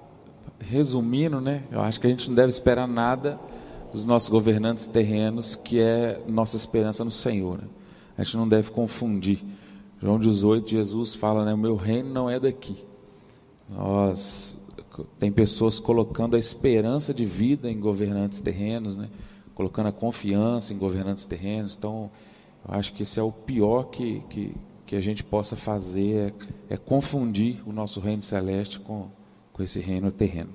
resumindo, né, eu acho que a gente não deve esperar nada dos nossos governantes terrenos, que é nossa esperança no Senhor. Né? A gente não deve confundir. João 18, Jesus fala, né, o meu reino não é daqui. Nós tem pessoas colocando a esperança de vida em governantes terrenos, né? colocando a confiança em governantes terrenos. Então, eu acho que esse é o pior que, que, que a gente possa fazer, é, é confundir o nosso reino celeste com, com esse reino terreno.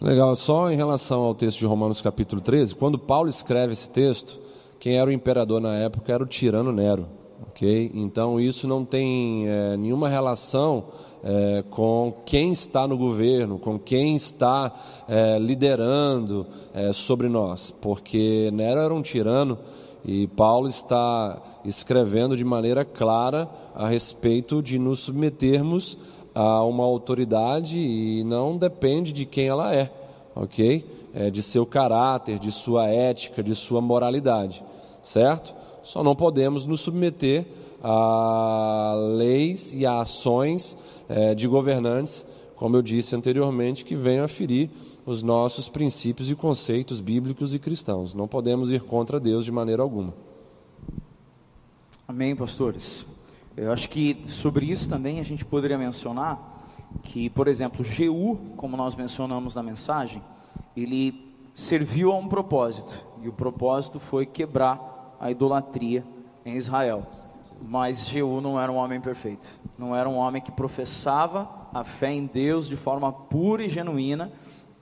Legal, só em relação ao texto de Romanos capítulo 13, quando Paulo escreve esse texto, quem era o imperador na época era o tirano Nero, ok? Então isso não tem é, nenhuma relação é, com quem está no governo, com quem está é, liderando é, sobre nós, porque Nero era um tirano e Paulo está escrevendo de maneira clara a respeito de nos submetermos a uma autoridade e não depende de quem ela é, ok? É de seu caráter, de sua ética, de sua moralidade, certo? Só não podemos nos submeter a leis e a ações é, de governantes, como eu disse anteriormente, que venham a ferir os nossos princípios e conceitos bíblicos e cristãos. Não podemos ir contra Deus de maneira alguma. Amém, pastores. Eu acho que sobre isso também a gente poderia mencionar que, por exemplo, Jeú, como nós mencionamos na mensagem, ele serviu a um propósito, e o propósito foi quebrar a idolatria em Israel. Mas Jeú não era um homem perfeito, não era um homem que professava a fé em Deus de forma pura e genuína,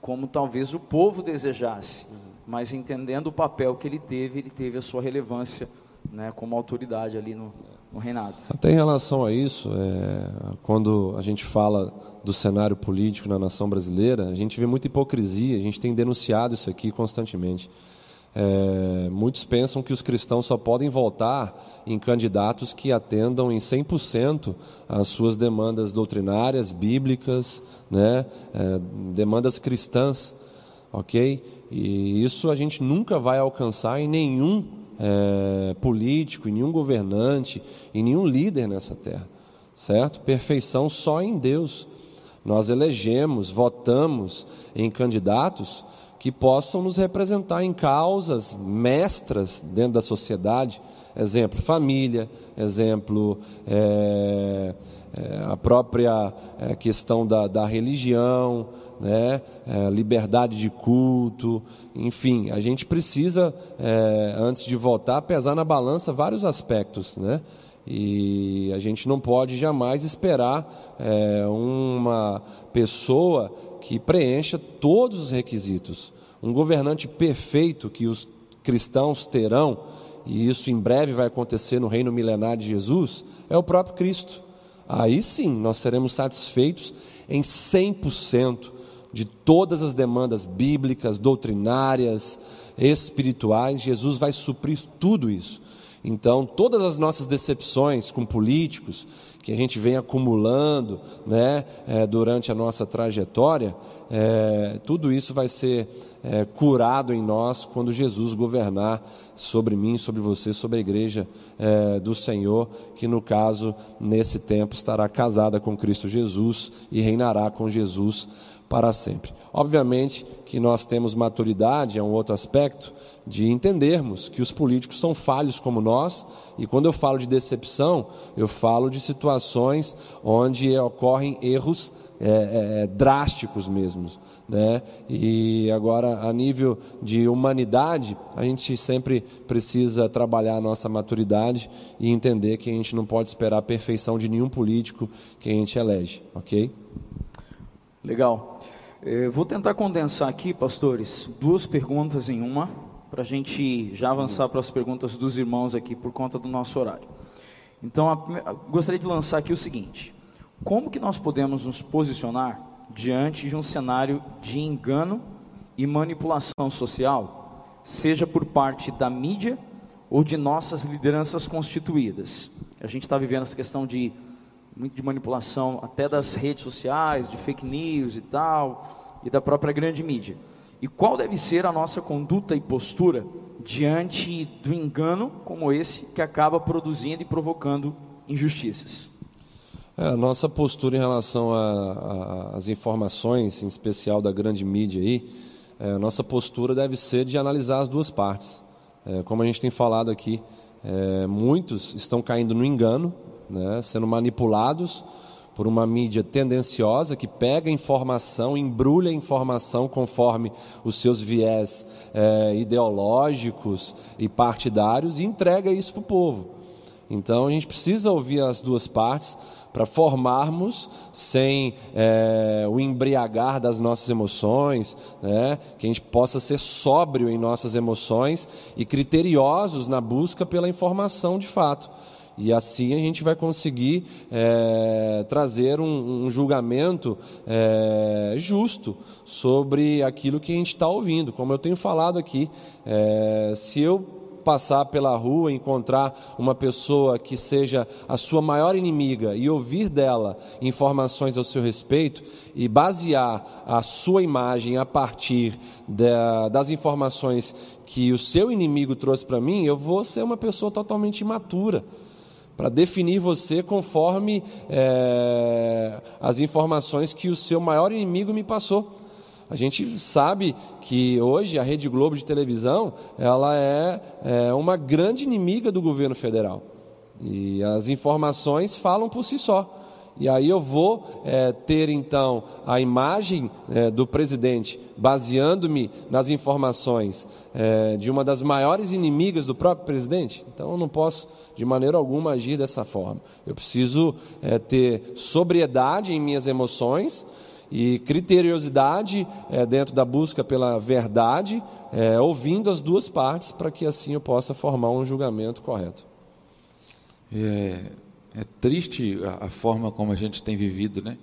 como talvez o povo desejasse, mas entendendo o papel que ele teve, ele teve a sua relevância né, como autoridade ali no, no reinado. Até em relação a isso, é, quando a gente fala do cenário político na nação brasileira, a gente vê muita hipocrisia, a gente tem denunciado isso aqui constantemente. É, muitos pensam que os cristãos só podem votar em candidatos que atendam em 100% às suas demandas doutrinárias, bíblicas, né, é, demandas cristãs, ok? E isso a gente nunca vai alcançar em nenhum é, político, em nenhum governante, em nenhum líder nessa terra, certo? Perfeição só em Deus. Nós elegemos, votamos em candidatos que possam nos representar em causas mestras dentro da sociedade. Exemplo, família, exemplo, é, é, a própria é, questão da, da religião, né, é, liberdade de culto, enfim, a gente precisa, é, antes de votar, pesar na balança vários aspectos, né? E a gente não pode jamais esperar é, uma pessoa que preencha todos os requisitos. Um governante perfeito que os cristãos terão, e isso em breve vai acontecer no reino milenar de Jesus, é o próprio Cristo. Aí sim nós seremos satisfeitos em 100% de todas as demandas bíblicas, doutrinárias, espirituais. Jesus vai suprir tudo isso. Então, todas as nossas decepções com políticos que a gente vem acumulando né, é, durante a nossa trajetória, é, tudo isso vai ser é, curado em nós quando Jesus governar sobre mim, sobre você, sobre a igreja é, do Senhor, que no caso, nesse tempo, estará casada com Cristo Jesus e reinará com Jesus para sempre. Obviamente que nós temos maturidade, é um outro aspecto, de entendermos que os políticos são falhos como nós, e quando eu falo de decepção, eu falo de situações onde ocorrem erros é, é, é drásticos mesmo. Né? E agora, a nível de humanidade, a gente sempre precisa trabalhar a nossa maturidade e entender que a gente não pode esperar a perfeição de nenhum político que a gente elege, ok? Legal. Eu vou tentar condensar aqui, pastores, duas perguntas em uma, para a gente já avançar para as perguntas dos irmãos aqui por conta do nosso horário. Então, a, gostaria de lançar aqui o seguinte: como que nós podemos nos posicionar diante de um cenário de engano e manipulação social, seja por parte da mídia ou de nossas lideranças constituídas? A gente está vivendo essa questão de muito de manipulação até das redes sociais, de fake news e tal, e da própria grande mídia. E qual deve ser a nossa conduta e postura diante do engano como esse que acaba produzindo e provocando injustiças? É, a nossa postura em relação às informações, em especial da grande mídia aí, é, a nossa postura deve ser de analisar as duas partes. É, como a gente tem falado aqui, é, muitos estão caindo no engano, né, sendo manipulados por uma mídia tendenciosa que pega informação, embrulha informação conforme os seus viés é, ideológicos e partidários e entrega isso para o povo. Então a gente precisa ouvir as duas partes para formarmos sem é, o embriagar das nossas emoções, né? que a gente possa ser sóbrio em nossas emoções e criteriosos na busca pela informação de fato. E assim a gente vai conseguir é, trazer um, um julgamento é, justo sobre aquilo que a gente está ouvindo. Como eu tenho falado aqui, é, se eu passar pela rua, encontrar uma pessoa que seja a sua maior inimiga e ouvir dela informações ao seu respeito e basear a sua imagem a partir da, das informações que o seu inimigo trouxe para mim, eu vou ser uma pessoa totalmente imatura para definir você conforme é, as informações que o seu maior inimigo me passou. A gente sabe que hoje a Rede Globo de televisão ela é, é uma grande inimiga do governo federal e as informações falam por si só. E aí eu vou é, ter então a imagem é, do presidente baseando-me nas informações é, de uma das maiores inimigas do próprio presidente. Então eu não posso de maneira alguma agir dessa forma. Eu preciso ter sobriedade em minhas emoções e criteriosidade é, dentro da busca pela verdade, é, ouvindo as duas partes para que assim eu possa formar um julgamento correto. É, é triste a, a, forma como a gente tem vivido, né?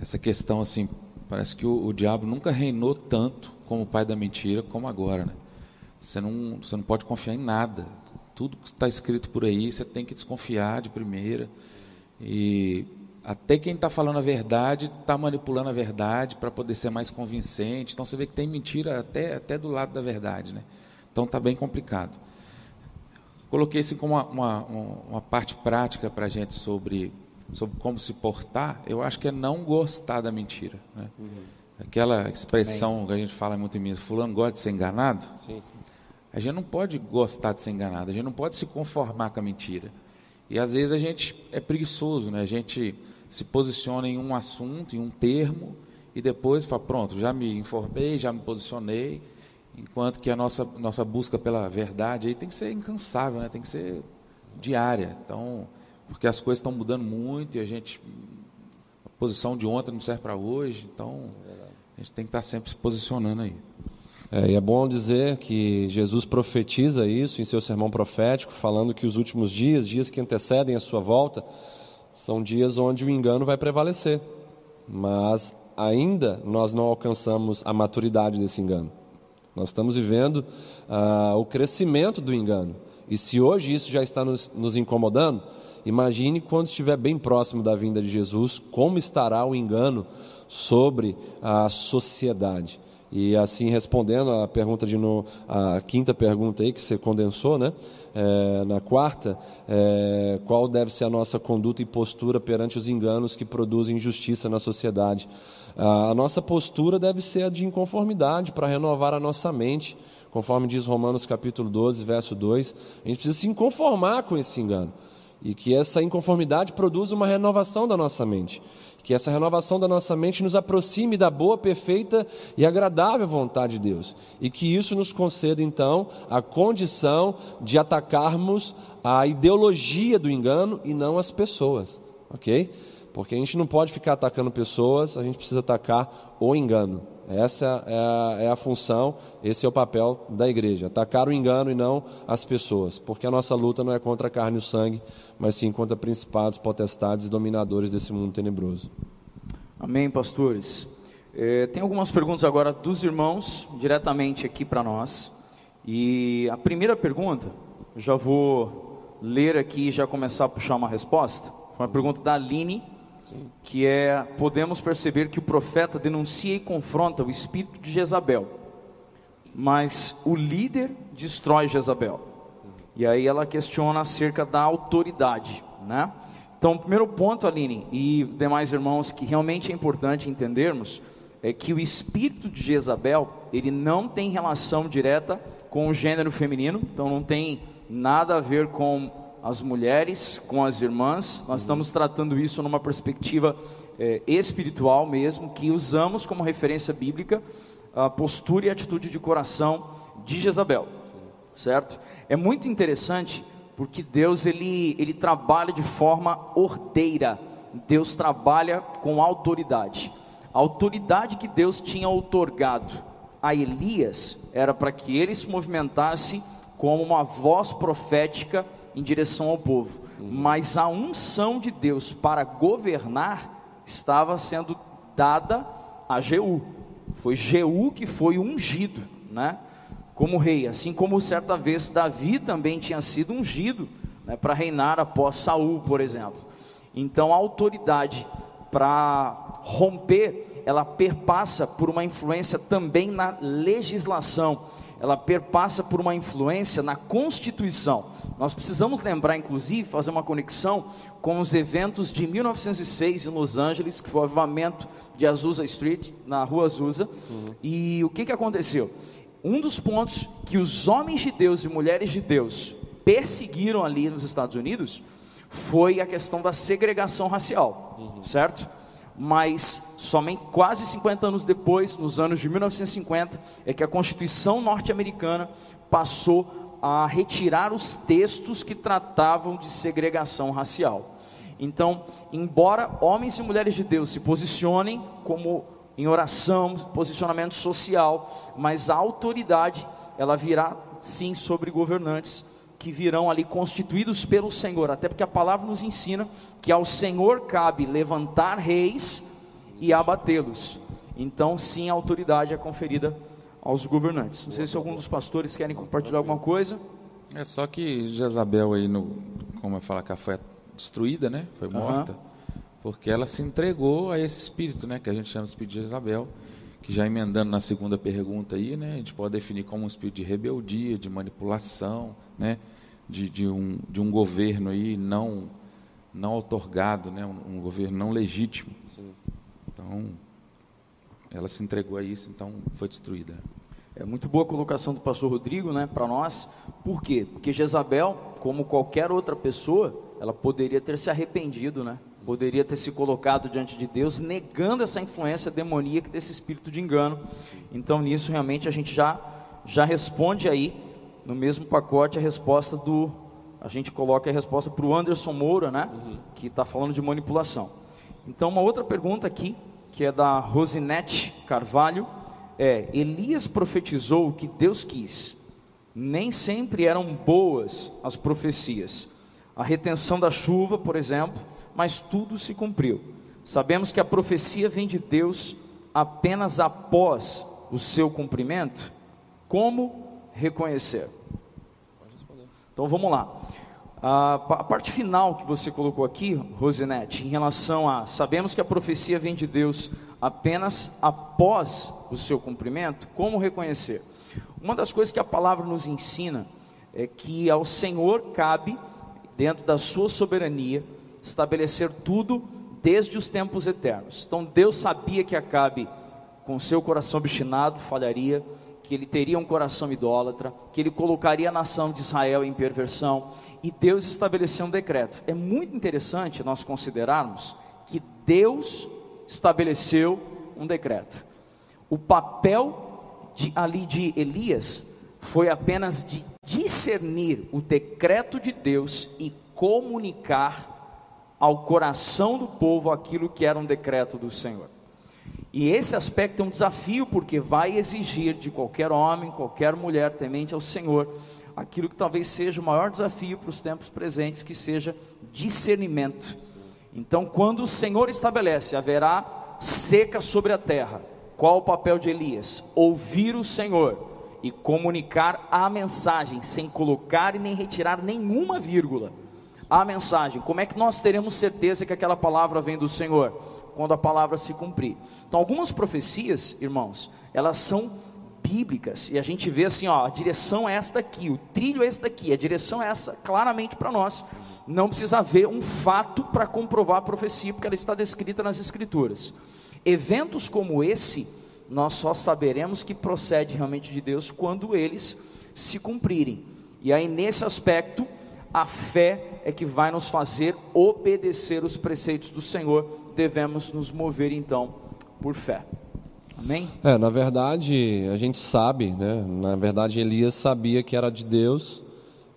Essa questão assim, parece que o, o diabo nunca reinou tanto como o pai da mentira como agora, né? Você não, você não pode confiar em nada. Tudo que está escrito por aí, você tem que desconfiar de primeira. E até quem está falando a verdade está manipulando a verdade para poder ser mais convincente. Então você vê que tem mentira até, até do lado da verdade. Né? Então está bem complicado. Coloquei isso como uma, uma, uma parte prática para a gente sobre, sobre como se portar. Eu acho que é não gostar da mentira. Né? Uhum. Aquela expressão bem. que a gente fala muito em mim, fulano gosta de ser enganado. Sim. A gente não pode gostar de ser enganado, a gente não pode se conformar com a mentira. E às vezes a gente é preguiçoso, né? a gente se posiciona em um assunto, em um termo, e depois fala, pronto, já me informei, já me posicionei, enquanto que a nossa, nossa busca pela verdade aí tem que ser incansável, né? tem que ser diária. Então, porque as coisas estão mudando muito e a gente. A posição de ontem não serve para hoje, então a gente tem que estar sempre se posicionando aí. É, e é bom dizer que Jesus profetiza isso em seu sermão profético, falando que os últimos dias, dias que antecedem a sua volta, são dias onde o engano vai prevalecer, mas ainda nós não alcançamos a maturidade desse engano. Nós estamos vivendo ah, o crescimento do engano. E se hoje isso já está nos, nos incomodando, imagine quando estiver bem próximo da vinda de Jesus, como estará o engano sobre a sociedade. E assim, respondendo a pergunta de no, a quinta pergunta aí que você condensou, né? É, na quarta, é, qual deve ser a nossa conduta e postura perante os enganos que produzem injustiça na sociedade? A nossa postura deve ser a de inconformidade para renovar a nossa mente, conforme diz Romanos capítulo 12, verso 2. A gente precisa se inconformar com esse engano e que essa inconformidade produza uma renovação da nossa mente que essa renovação da nossa mente nos aproxime da boa, perfeita e agradável vontade de Deus, e que isso nos conceda então a condição de atacarmos a ideologia do engano e não as pessoas, ok? Porque a gente não pode ficar atacando pessoas, a gente precisa atacar o engano. Essa é a, é a, função, esse é o papel da igreja: atacar o engano e não as pessoas, porque a nossa luta não é contra a carne e o sangue, mas sim contra principados, potestades e dominadores desse mundo tenebroso. Amém, pastores. É, tem algumas perguntas agora dos irmãos, diretamente aqui para nós. E a primeira pergunta, já vou ler aqui e já começar a puxar uma resposta. Foi uma pergunta da Aline. Sim. Que é, podemos perceber que o profeta denuncia e confronta o espírito de Jezabel, mas o líder destrói Jezabel. E aí ela questiona acerca da autoridade, né? Então, o primeiro ponto, Aline e demais irmãos, que realmente é importante entendermos, é que o espírito de Jezabel, ele não tem relação direta com o gênero feminino, então não tem nada a ver com as mulheres, com as irmãs, nós estamos tratando isso numa perspectiva é, espiritual mesmo, que usamos como referência bíblica a postura e atitude de coração de Jezabel, certo? É muito interessante porque Deus ele, ele trabalha de forma ordeira, Deus trabalha com autoridade. A autoridade que Deus tinha outorgado a Elias era para que ele se movimentasse como uma voz profética em direção ao povo. Mas a unção de Deus para governar estava sendo dada a Jeú. Foi Jeú que foi ungido, né? Como rei, assim como certa vez Davi também tinha sido ungido né, para reinar após Saul, por exemplo. Então a autoridade para romper, ela perpassa por uma influência também na legislação, ela perpassa por uma influência na Constituição. Nós precisamos lembrar, inclusive, fazer uma conexão com os eventos de 1906 em Los Angeles, que foi o avivamento de Azusa Street, na rua Azusa. Uhum. E o que, que aconteceu? Um dos pontos que os homens de Deus e mulheres de Deus perseguiram ali nos Estados Unidos foi a questão da segregação racial, uhum. certo? Mas somente quase 50 anos depois, nos anos de 1950, é que a Constituição norte-americana passou a retirar os textos que tratavam de segregação racial. Então, embora homens e mulheres de Deus se posicionem como em oração, posicionamento social, mas a autoridade ela virá sim sobre governantes que virão ali constituídos pelo Senhor, até porque a palavra nos ensina que ao Senhor cabe levantar reis e abatê-los. Então, sim, a autoridade é conferida aos governantes. Não sei se algum dos pastores querem compartilhar alguma coisa. É só que Jezabel aí no, como eu falo, que foi destruída, né? Foi morta, uhum. porque ela se entregou a esse espírito, né? Que a gente chama de espírito de Jezabel, que já emendando na segunda pergunta aí, né? A gente pode definir como um espírito de rebeldia, de manipulação, né? De, de, um, de um governo aí não não otorgado, né? Um, um governo não legítimo. Sim. Então, ela se entregou a isso, então foi destruída. É muito boa a colocação do pastor Rodrigo, né, para nós. Por quê? Porque Jezabel, como qualquer outra pessoa, ela poderia ter se arrependido, né? Poderia ter se colocado diante de Deus, negando essa influência demoníaca desse espírito de engano. Então, nisso realmente a gente já já responde aí no mesmo pacote a resposta do a gente coloca a resposta para o Anderson Moura, né? Uhum. Que está falando de manipulação. Então, uma outra pergunta aqui, que é da Rosinete Carvalho, é: Elias profetizou o que Deus quis. Nem sempre eram boas as profecias. A retenção da chuva, por exemplo, mas tudo se cumpriu. Sabemos que a profecia vem de Deus apenas após o seu cumprimento. Como reconhecer? Então vamos lá. A parte final que você colocou aqui, Rosinete, em relação a sabemos que a profecia vem de Deus apenas após o seu cumprimento, como reconhecer? Uma das coisas que a palavra nos ensina é que ao Senhor cabe, dentro da sua soberania, estabelecer tudo desde os tempos eternos. Então Deus sabia que Acabe, com seu coração obstinado, falharia, que ele teria um coração idólatra, que ele colocaria a nação de Israel em perversão, e Deus estabeleceu um decreto. É muito interessante nós considerarmos que Deus estabeleceu um decreto. O papel de, ali de Elias foi apenas de discernir o decreto de Deus e comunicar ao coração do povo aquilo que era um decreto do Senhor. E esse aspecto é um desafio, porque vai exigir de qualquer homem, qualquer mulher temente ao Senhor, aquilo que talvez seja o maior desafio para os tempos presentes, que seja discernimento. Então, quando o Senhor estabelece, haverá seca sobre a terra. Qual o papel de Elias? Ouvir o Senhor e comunicar a mensagem, sem colocar e nem retirar nenhuma vírgula. a mensagem. Como é que nós teremos certeza que aquela palavra vem do Senhor? Quando a palavra se cumprir. Então, algumas profecias, irmãos, elas são bíblicas e a gente vê assim, ó, a direção é esta aqui, o trilho é esse daqui, a direção é essa claramente para nós. Não precisa haver um fato para comprovar a profecia, porque ela está descrita nas escrituras. Eventos como esse, nós só saberemos que procede realmente de Deus quando eles se cumprirem. E aí nesse aspecto, a fé é que vai nos fazer obedecer os preceitos do Senhor. Devemos nos mover então por fé. Amém? É, na verdade, a gente sabe, né? Na verdade, Elias sabia que era de Deus.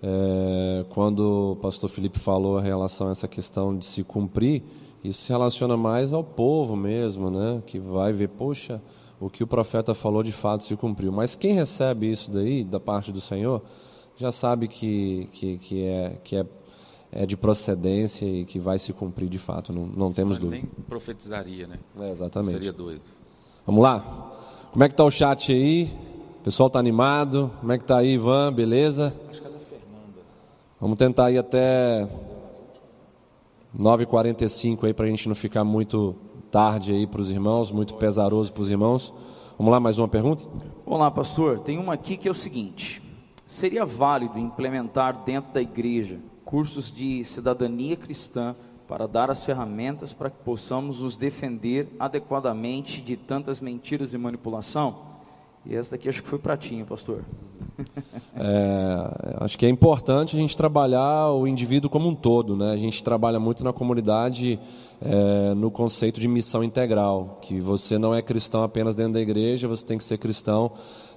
É, quando o pastor Felipe falou em relação a essa questão de se cumprir, isso se relaciona mais ao povo mesmo, né? Que vai ver, poxa, o que o profeta falou de fato se cumpriu. Mas quem recebe isso daí, da parte do Senhor, já sabe que, que, que, é, que é, é de procedência e que vai se cumprir de fato, não, não temos dúvida. Nem profetizaria, né? É, exatamente. Seria doido. Vamos lá? Como é que está o chat aí? O pessoal está animado? Como é que está aí, Ivan? Beleza? Acho que é da Fernanda. Vamos tentar ir até 9h45 aí para a gente não ficar muito tarde aí para os irmãos, muito pesaroso para os irmãos. Vamos lá, mais uma pergunta? Vamos lá, pastor. Tem uma aqui que é o seguinte: seria válido implementar dentro da igreja cursos de cidadania cristã para dar as ferramentas para que possamos nos defender adequadamente de tantas mentiras e manipulação? E essa daqui acho que foi pratinho, pastor. É, acho que é importante a gente trabalhar o indivíduo como um todo, né? A gente trabalha muito na comunidade é, no conceito de missão integral, que você não é cristão apenas dentro da igreja, você tem que ser cristão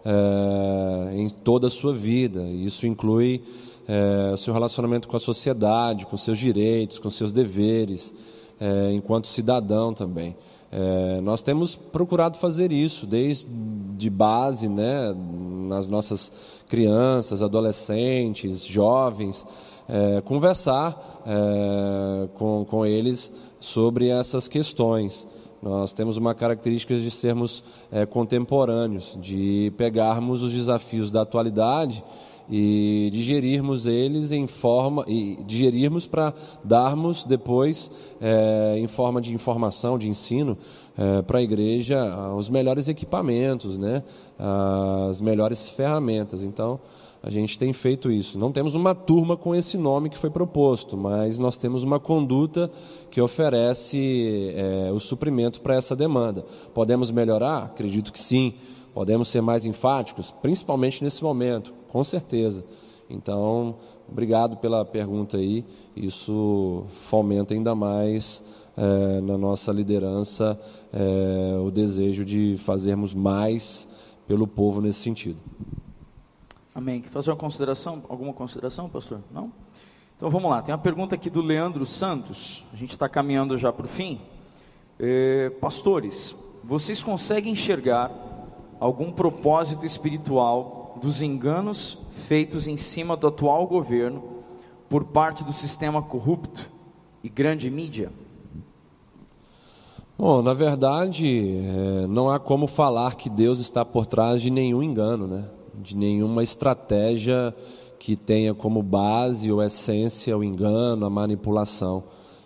é, em toda a sua vida. Isso inclui é, o seu relacionamento com a sociedade, com seus direitos, com seus deveres, é, enquanto cidadão também. É, nós temos procurado fazer isso desde de base, né, nas nossas crianças, adolescentes, jovens, é, conversar é, com, com eles sobre essas questões. Nós temos uma característica de sermos contemporâneos, de pegarmos os desafios da atualidade e digerirmos eles em forma e digerirmos para darmos depois é, em forma de informação, de ensino é, para a igreja os melhores equipamentos, né, as melhores ferramentas. Então a gente tem feito isso. Não temos uma turma com esse nome que foi proposto, mas nós temos uma conduta que oferece é, o suprimento para essa demanda. Podemos melhorar? Acredito que sim. Podemos ser mais enfáticos, principalmente nesse momento, com certeza. Então, obrigado pela pergunta aí. Isso fomenta ainda mais é, na nossa liderança é, o desejo de fazermos mais pelo povo nesse sentido. Amém. Quer fazer uma consideração, alguma consideração, pastor? Não? Então vamos lá. Tem uma pergunta aqui do Leandro Santos. A gente está caminhando já para o fim. É, pastores, vocês conseguem enxergar algum propósito espiritual dos enganos feitos em cima do atual governo por parte do sistema corrupto e grande mídia? Bom, na verdade, é, não há como falar que Deus está por trás de nenhum engano, né? de nenhuma estratégia que tenha como base ou essência o engano, a manipulação.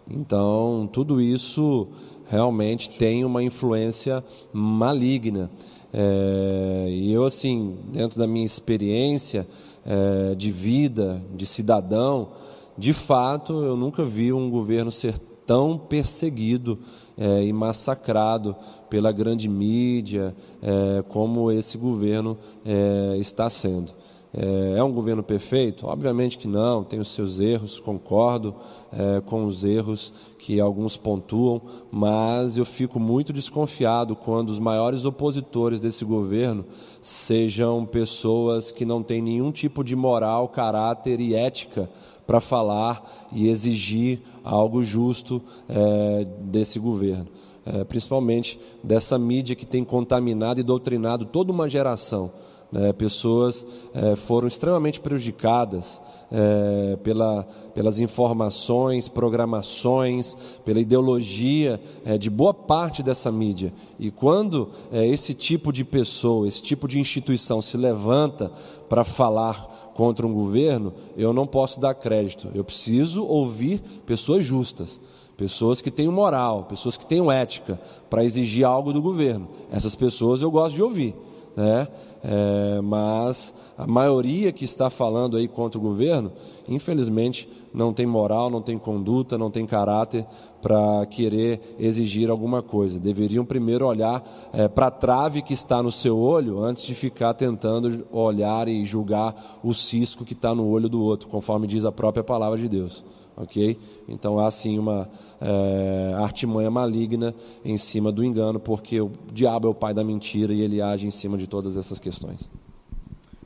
Então, tudo isso realmente tem uma influência maligna. É, e eu, assim, dentro da minha experiência é, de vida, de cidadão, de fato, eu nunca vi um governo ser tão perseguido é, e massacrado pela grande mídia é, como esse governo é, está sendo. É, é um governo perfeito? Obviamente que não, tem os seus erros, concordo é, com os erros que alguns pontuam, mas eu fico muito desconfiado quando os maiores opositores desse governo sejam pessoas que não têm nenhum tipo de moral, caráter e ética para falar e exigir algo justo é, desse governo. É, principalmente dessa mídia que tem contaminado e doutrinado toda uma geração né, pessoas é, foram extremamente prejudicadas é, pela, pelas informações, programações, pela ideologia é, de boa parte dessa mídia. E quando esse tipo de pessoa, esse tipo de instituição se levanta para falar contra um governo, eu não posso dar crédito. Eu preciso ouvir pessoas justas, pessoas que tenham moral, pessoas que tenham ética para exigir algo do governo. Essas pessoas eu gosto de ouvir né? É, mas a maioria que está falando aí contra o governo, infelizmente, não tem moral, não tem conduta, não tem caráter para querer exigir alguma coisa. Deveriam primeiro olhar é, para a trave que está no seu olho antes de ficar tentando olhar e julgar o cisco que está no olho do outro, conforme diz a própria palavra de Deus ok? Então há sim uma é, artimanha maligna em cima do engano, porque o diabo é o pai da mentira e ele age em cima de todas essas questões.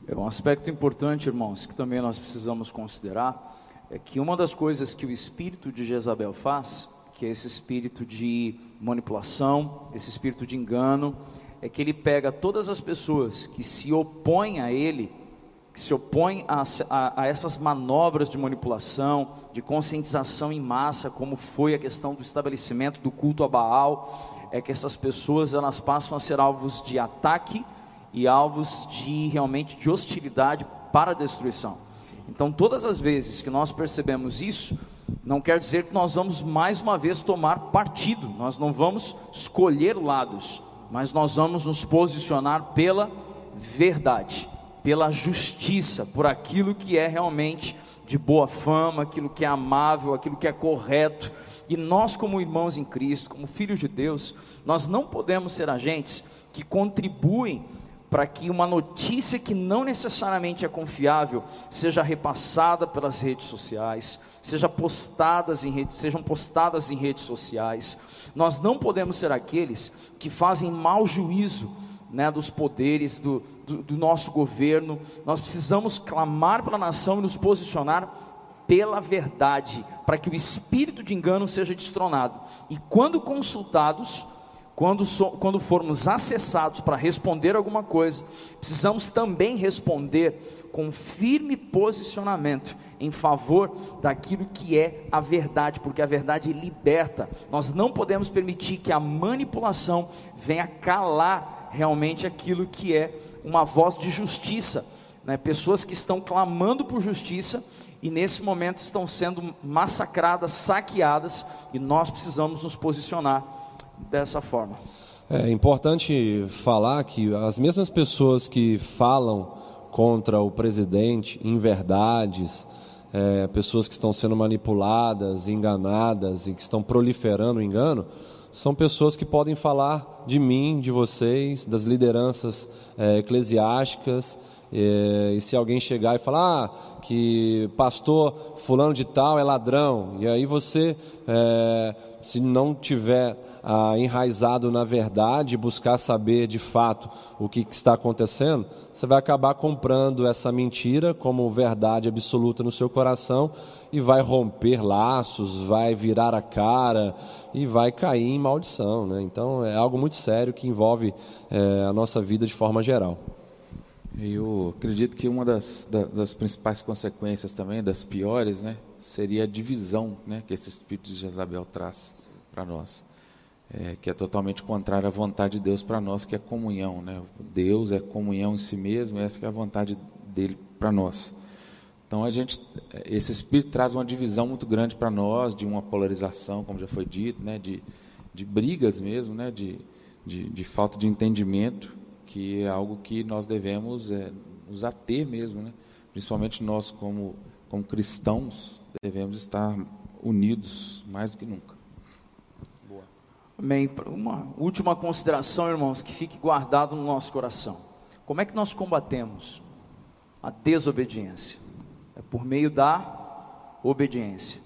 É um aspecto importante, irmãos, que também nós precisamos considerar, é que uma das coisas que o espírito de Jezabel faz, que é esse espírito de manipulação, esse espírito de engano, é que ele pega todas as pessoas que se opõem a ele que se opõe a, a, a, essas manobras de manipulação, de conscientização em massa, como foi a questão do estabelecimento do culto a Baal, é que essas pessoas elas passam a ser alvos de ataque e alvos de realmente de hostilidade para a destruição. Então, todas as vezes que nós percebemos isso, não quer dizer que nós vamos mais uma vez tomar partido, nós não vamos escolher lados, mas nós vamos nos posicionar pela verdade pela justiça, por aquilo que é realmente de boa fama, aquilo que é amável, aquilo que é correto. E nós, como irmãos em Cristo, como filhos de Deus, nós não podemos ser agentes que contribuem para que uma notícia que não necessariamente é confiável seja repassada pelas redes sociais, seja postadas em redes, sejam postadas em redes sociais. Nós não podemos ser aqueles que fazem mau juízo né, dos poderes do, do, do nosso governo. Nós precisamos clamar pela nação e nos posicionar pela verdade, para que o espírito de engano seja destronado. E quando consultados, quando, so, quando formos acessados para responder alguma coisa, precisamos também responder com firme posicionamento em favor daquilo que é a verdade, porque a verdade liberta. Nós não podemos permitir que a manipulação venha calar realmente aquilo que é uma voz de justiça, né? pessoas que estão clamando por justiça e nesse momento estão sendo massacradas, saqueadas, e nós precisamos nos posicionar dessa forma. É importante falar que as mesmas pessoas que falam contra o presidente em verdades, é, pessoas que estão sendo manipuladas, enganadas e que estão proliferando o engano, são pessoas que podem falar de mim, de vocês, das lideranças é, eclesiásticas. É, e se alguém chegar e falar ah, que pastor fulano de tal é ladrão, e aí você, é, se não tiver ah, enraizado na verdade, buscar saber de fato o que, que está acontecendo, você vai acabar comprando essa mentira como verdade absoluta no seu coração e vai romper laços, vai virar a cara e vai cair em maldição. Né? Então é algo muito sério que envolve é, a nossa vida de forma geral. Eu acredito que uma das, das, principais consequências também, das piores, né, seria a divisão né, que esse espírito de Jezabel traz para nós é, que é totalmente contrário à vontade de Deus para nós, que é comunhão. Né? Deus é comunhão em si mesmo, essa é a vontade dele para nós. Então a gente, esse espírito traz uma divisão muito grande para nós, de uma polarização, como já foi dito, né? de, de brigas mesmo, né? de, de, de falta de entendimento, que é algo que nós devemos é, nos ater mesmo, né? principalmente nós como, como cristãos devemos estar unidos mais do que nunca. Amém. Uma última consideração, irmãos, que fique guardado no nosso coração. Como é que nós combatemos a desobediência? É por meio da obediência.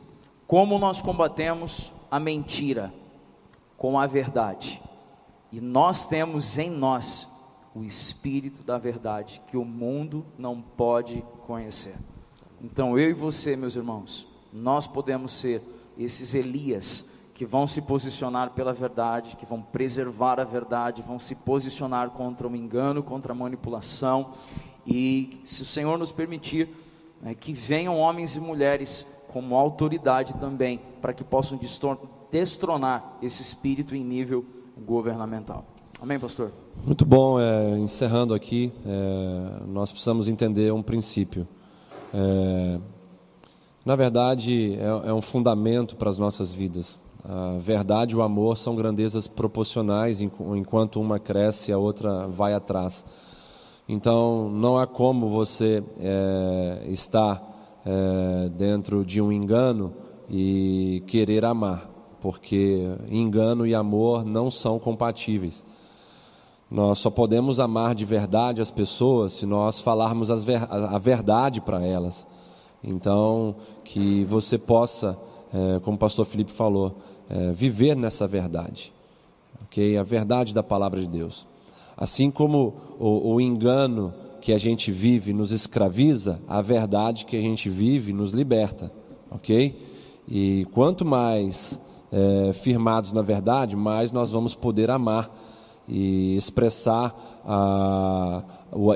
Como nós combatemos a mentira? Com a verdade. E nós temos em nós o espírito da verdade que o mundo não pode conhecer. Então eu e você, meus irmãos, nós podemos ser esses Elias que vão se posicionar pela verdade, que vão preservar a verdade, vão se posicionar contra o engano, contra a manipulação. E se o Senhor nos permitir, né, que venham homens e mulheres como autoridade também, para que possam destronar esse espírito em nível governamental. Amém, pastor? Muito bom. É, encerrando aqui, é, nós precisamos entender um princípio. é, na verdade, é, é um fundamento para as nossas vidas. A verdade e o amor são grandezas proporcionais, enquanto uma cresce, a outra vai atrás. Então, não há como você é, estar é, dentro de um engano e querer amar, porque engano e amor não são compatíveis. Nós só podemos amar de verdade as pessoas se nós falarmos ver, a verdade para elas. Então, que você possa, é, como o pastor Felipe falou, é, viver nessa verdade, ok? A verdade da palavra de Deus. Assim como o, o engano que a gente vive nos escraviza, a verdade que a gente vive nos liberta, ok? E quanto mais é, firmados na verdade, mais nós vamos poder amar e expressar a,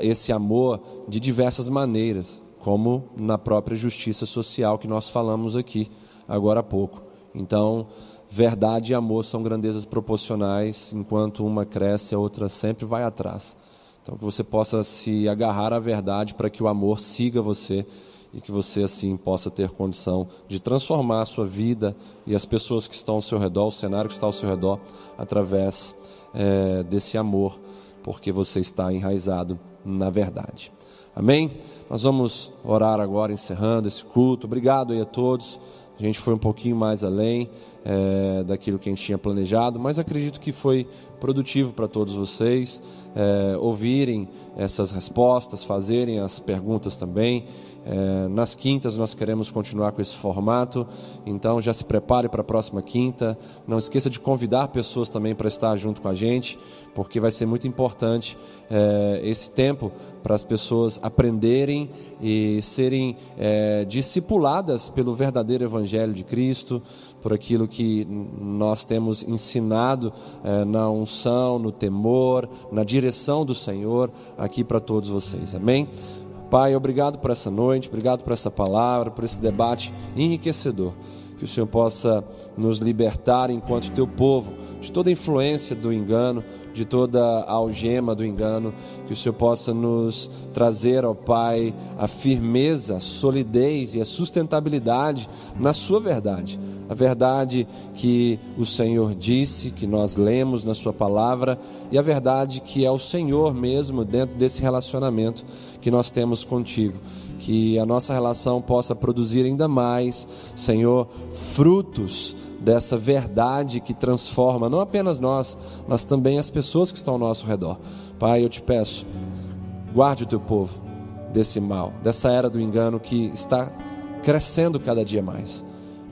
esse amor de diversas maneiras, como na própria justiça social que nós falamos aqui agora há pouco. Então, verdade e amor são grandezas proporcionais, enquanto uma cresce, a outra sempre vai atrás. Então, que você possa se agarrar à verdade para que o amor siga você e que você assim possa ter condição de transformar a sua vida e as pessoas que estão ao seu redor, o cenário que está ao seu redor, através é, desse amor, porque você está enraizado na verdade. Amém? Nós vamos orar agora, encerrando esse culto. Obrigado aí a todos. A gente foi um pouquinho mais além é, daquilo que a gente tinha planejado, mas acredito que foi produtivo para todos vocês é, ouvirem essas respostas, fazerem as perguntas também. É, nas quintas nós queremos continuar com esse formato, então já se prepare para a próxima quinta. Não esqueça de convidar pessoas também para estar junto com a gente, porque vai ser muito importante é, esse tempo para as pessoas aprenderem e serem é, discipuladas pelo verdadeiro Evangelho de Cristo, por aquilo que nós temos ensinado é, na unção, no temor, na direção do Senhor aqui para todos vocês. Amém? Pai, obrigado por essa noite, obrigado por essa palavra, por esse debate enriquecedor. Que o Senhor possa nos libertar enquanto teu povo de toda influência do engano, de toda a algema do engano, que o Senhor possa nos trazer, ó Pai, a firmeza, a solidez e a sustentabilidade na Sua verdade. A verdade que o Senhor disse, que nós lemos na Sua palavra, e a verdade que é o Senhor mesmo dentro desse relacionamento que nós temos contigo que a nossa relação possa produzir ainda mais, Senhor, frutos dessa verdade que transforma não apenas nós, mas também as pessoas que estão ao nosso redor. Pai, eu te peço, guarde o teu povo desse mal, dessa era do engano que está crescendo cada dia mais.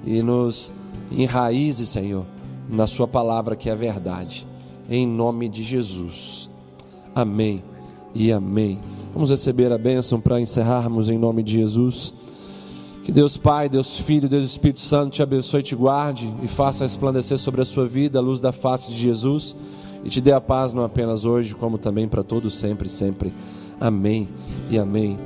E nos enraize, Senhor, na Sua palavra que é a verdade. Em nome de Jesus. Amém e amém. Vamos receber a bênção para encerrarmos em nome de Jesus. Que Deus Pai, Deus Filho, Deus Espírito Santo te abençoe te guarde e faça resplandecer sobre a sua vida a luz da face de Jesus e te dê a paz não apenas hoje, como também para todos sempre, sempre. Amém e amém.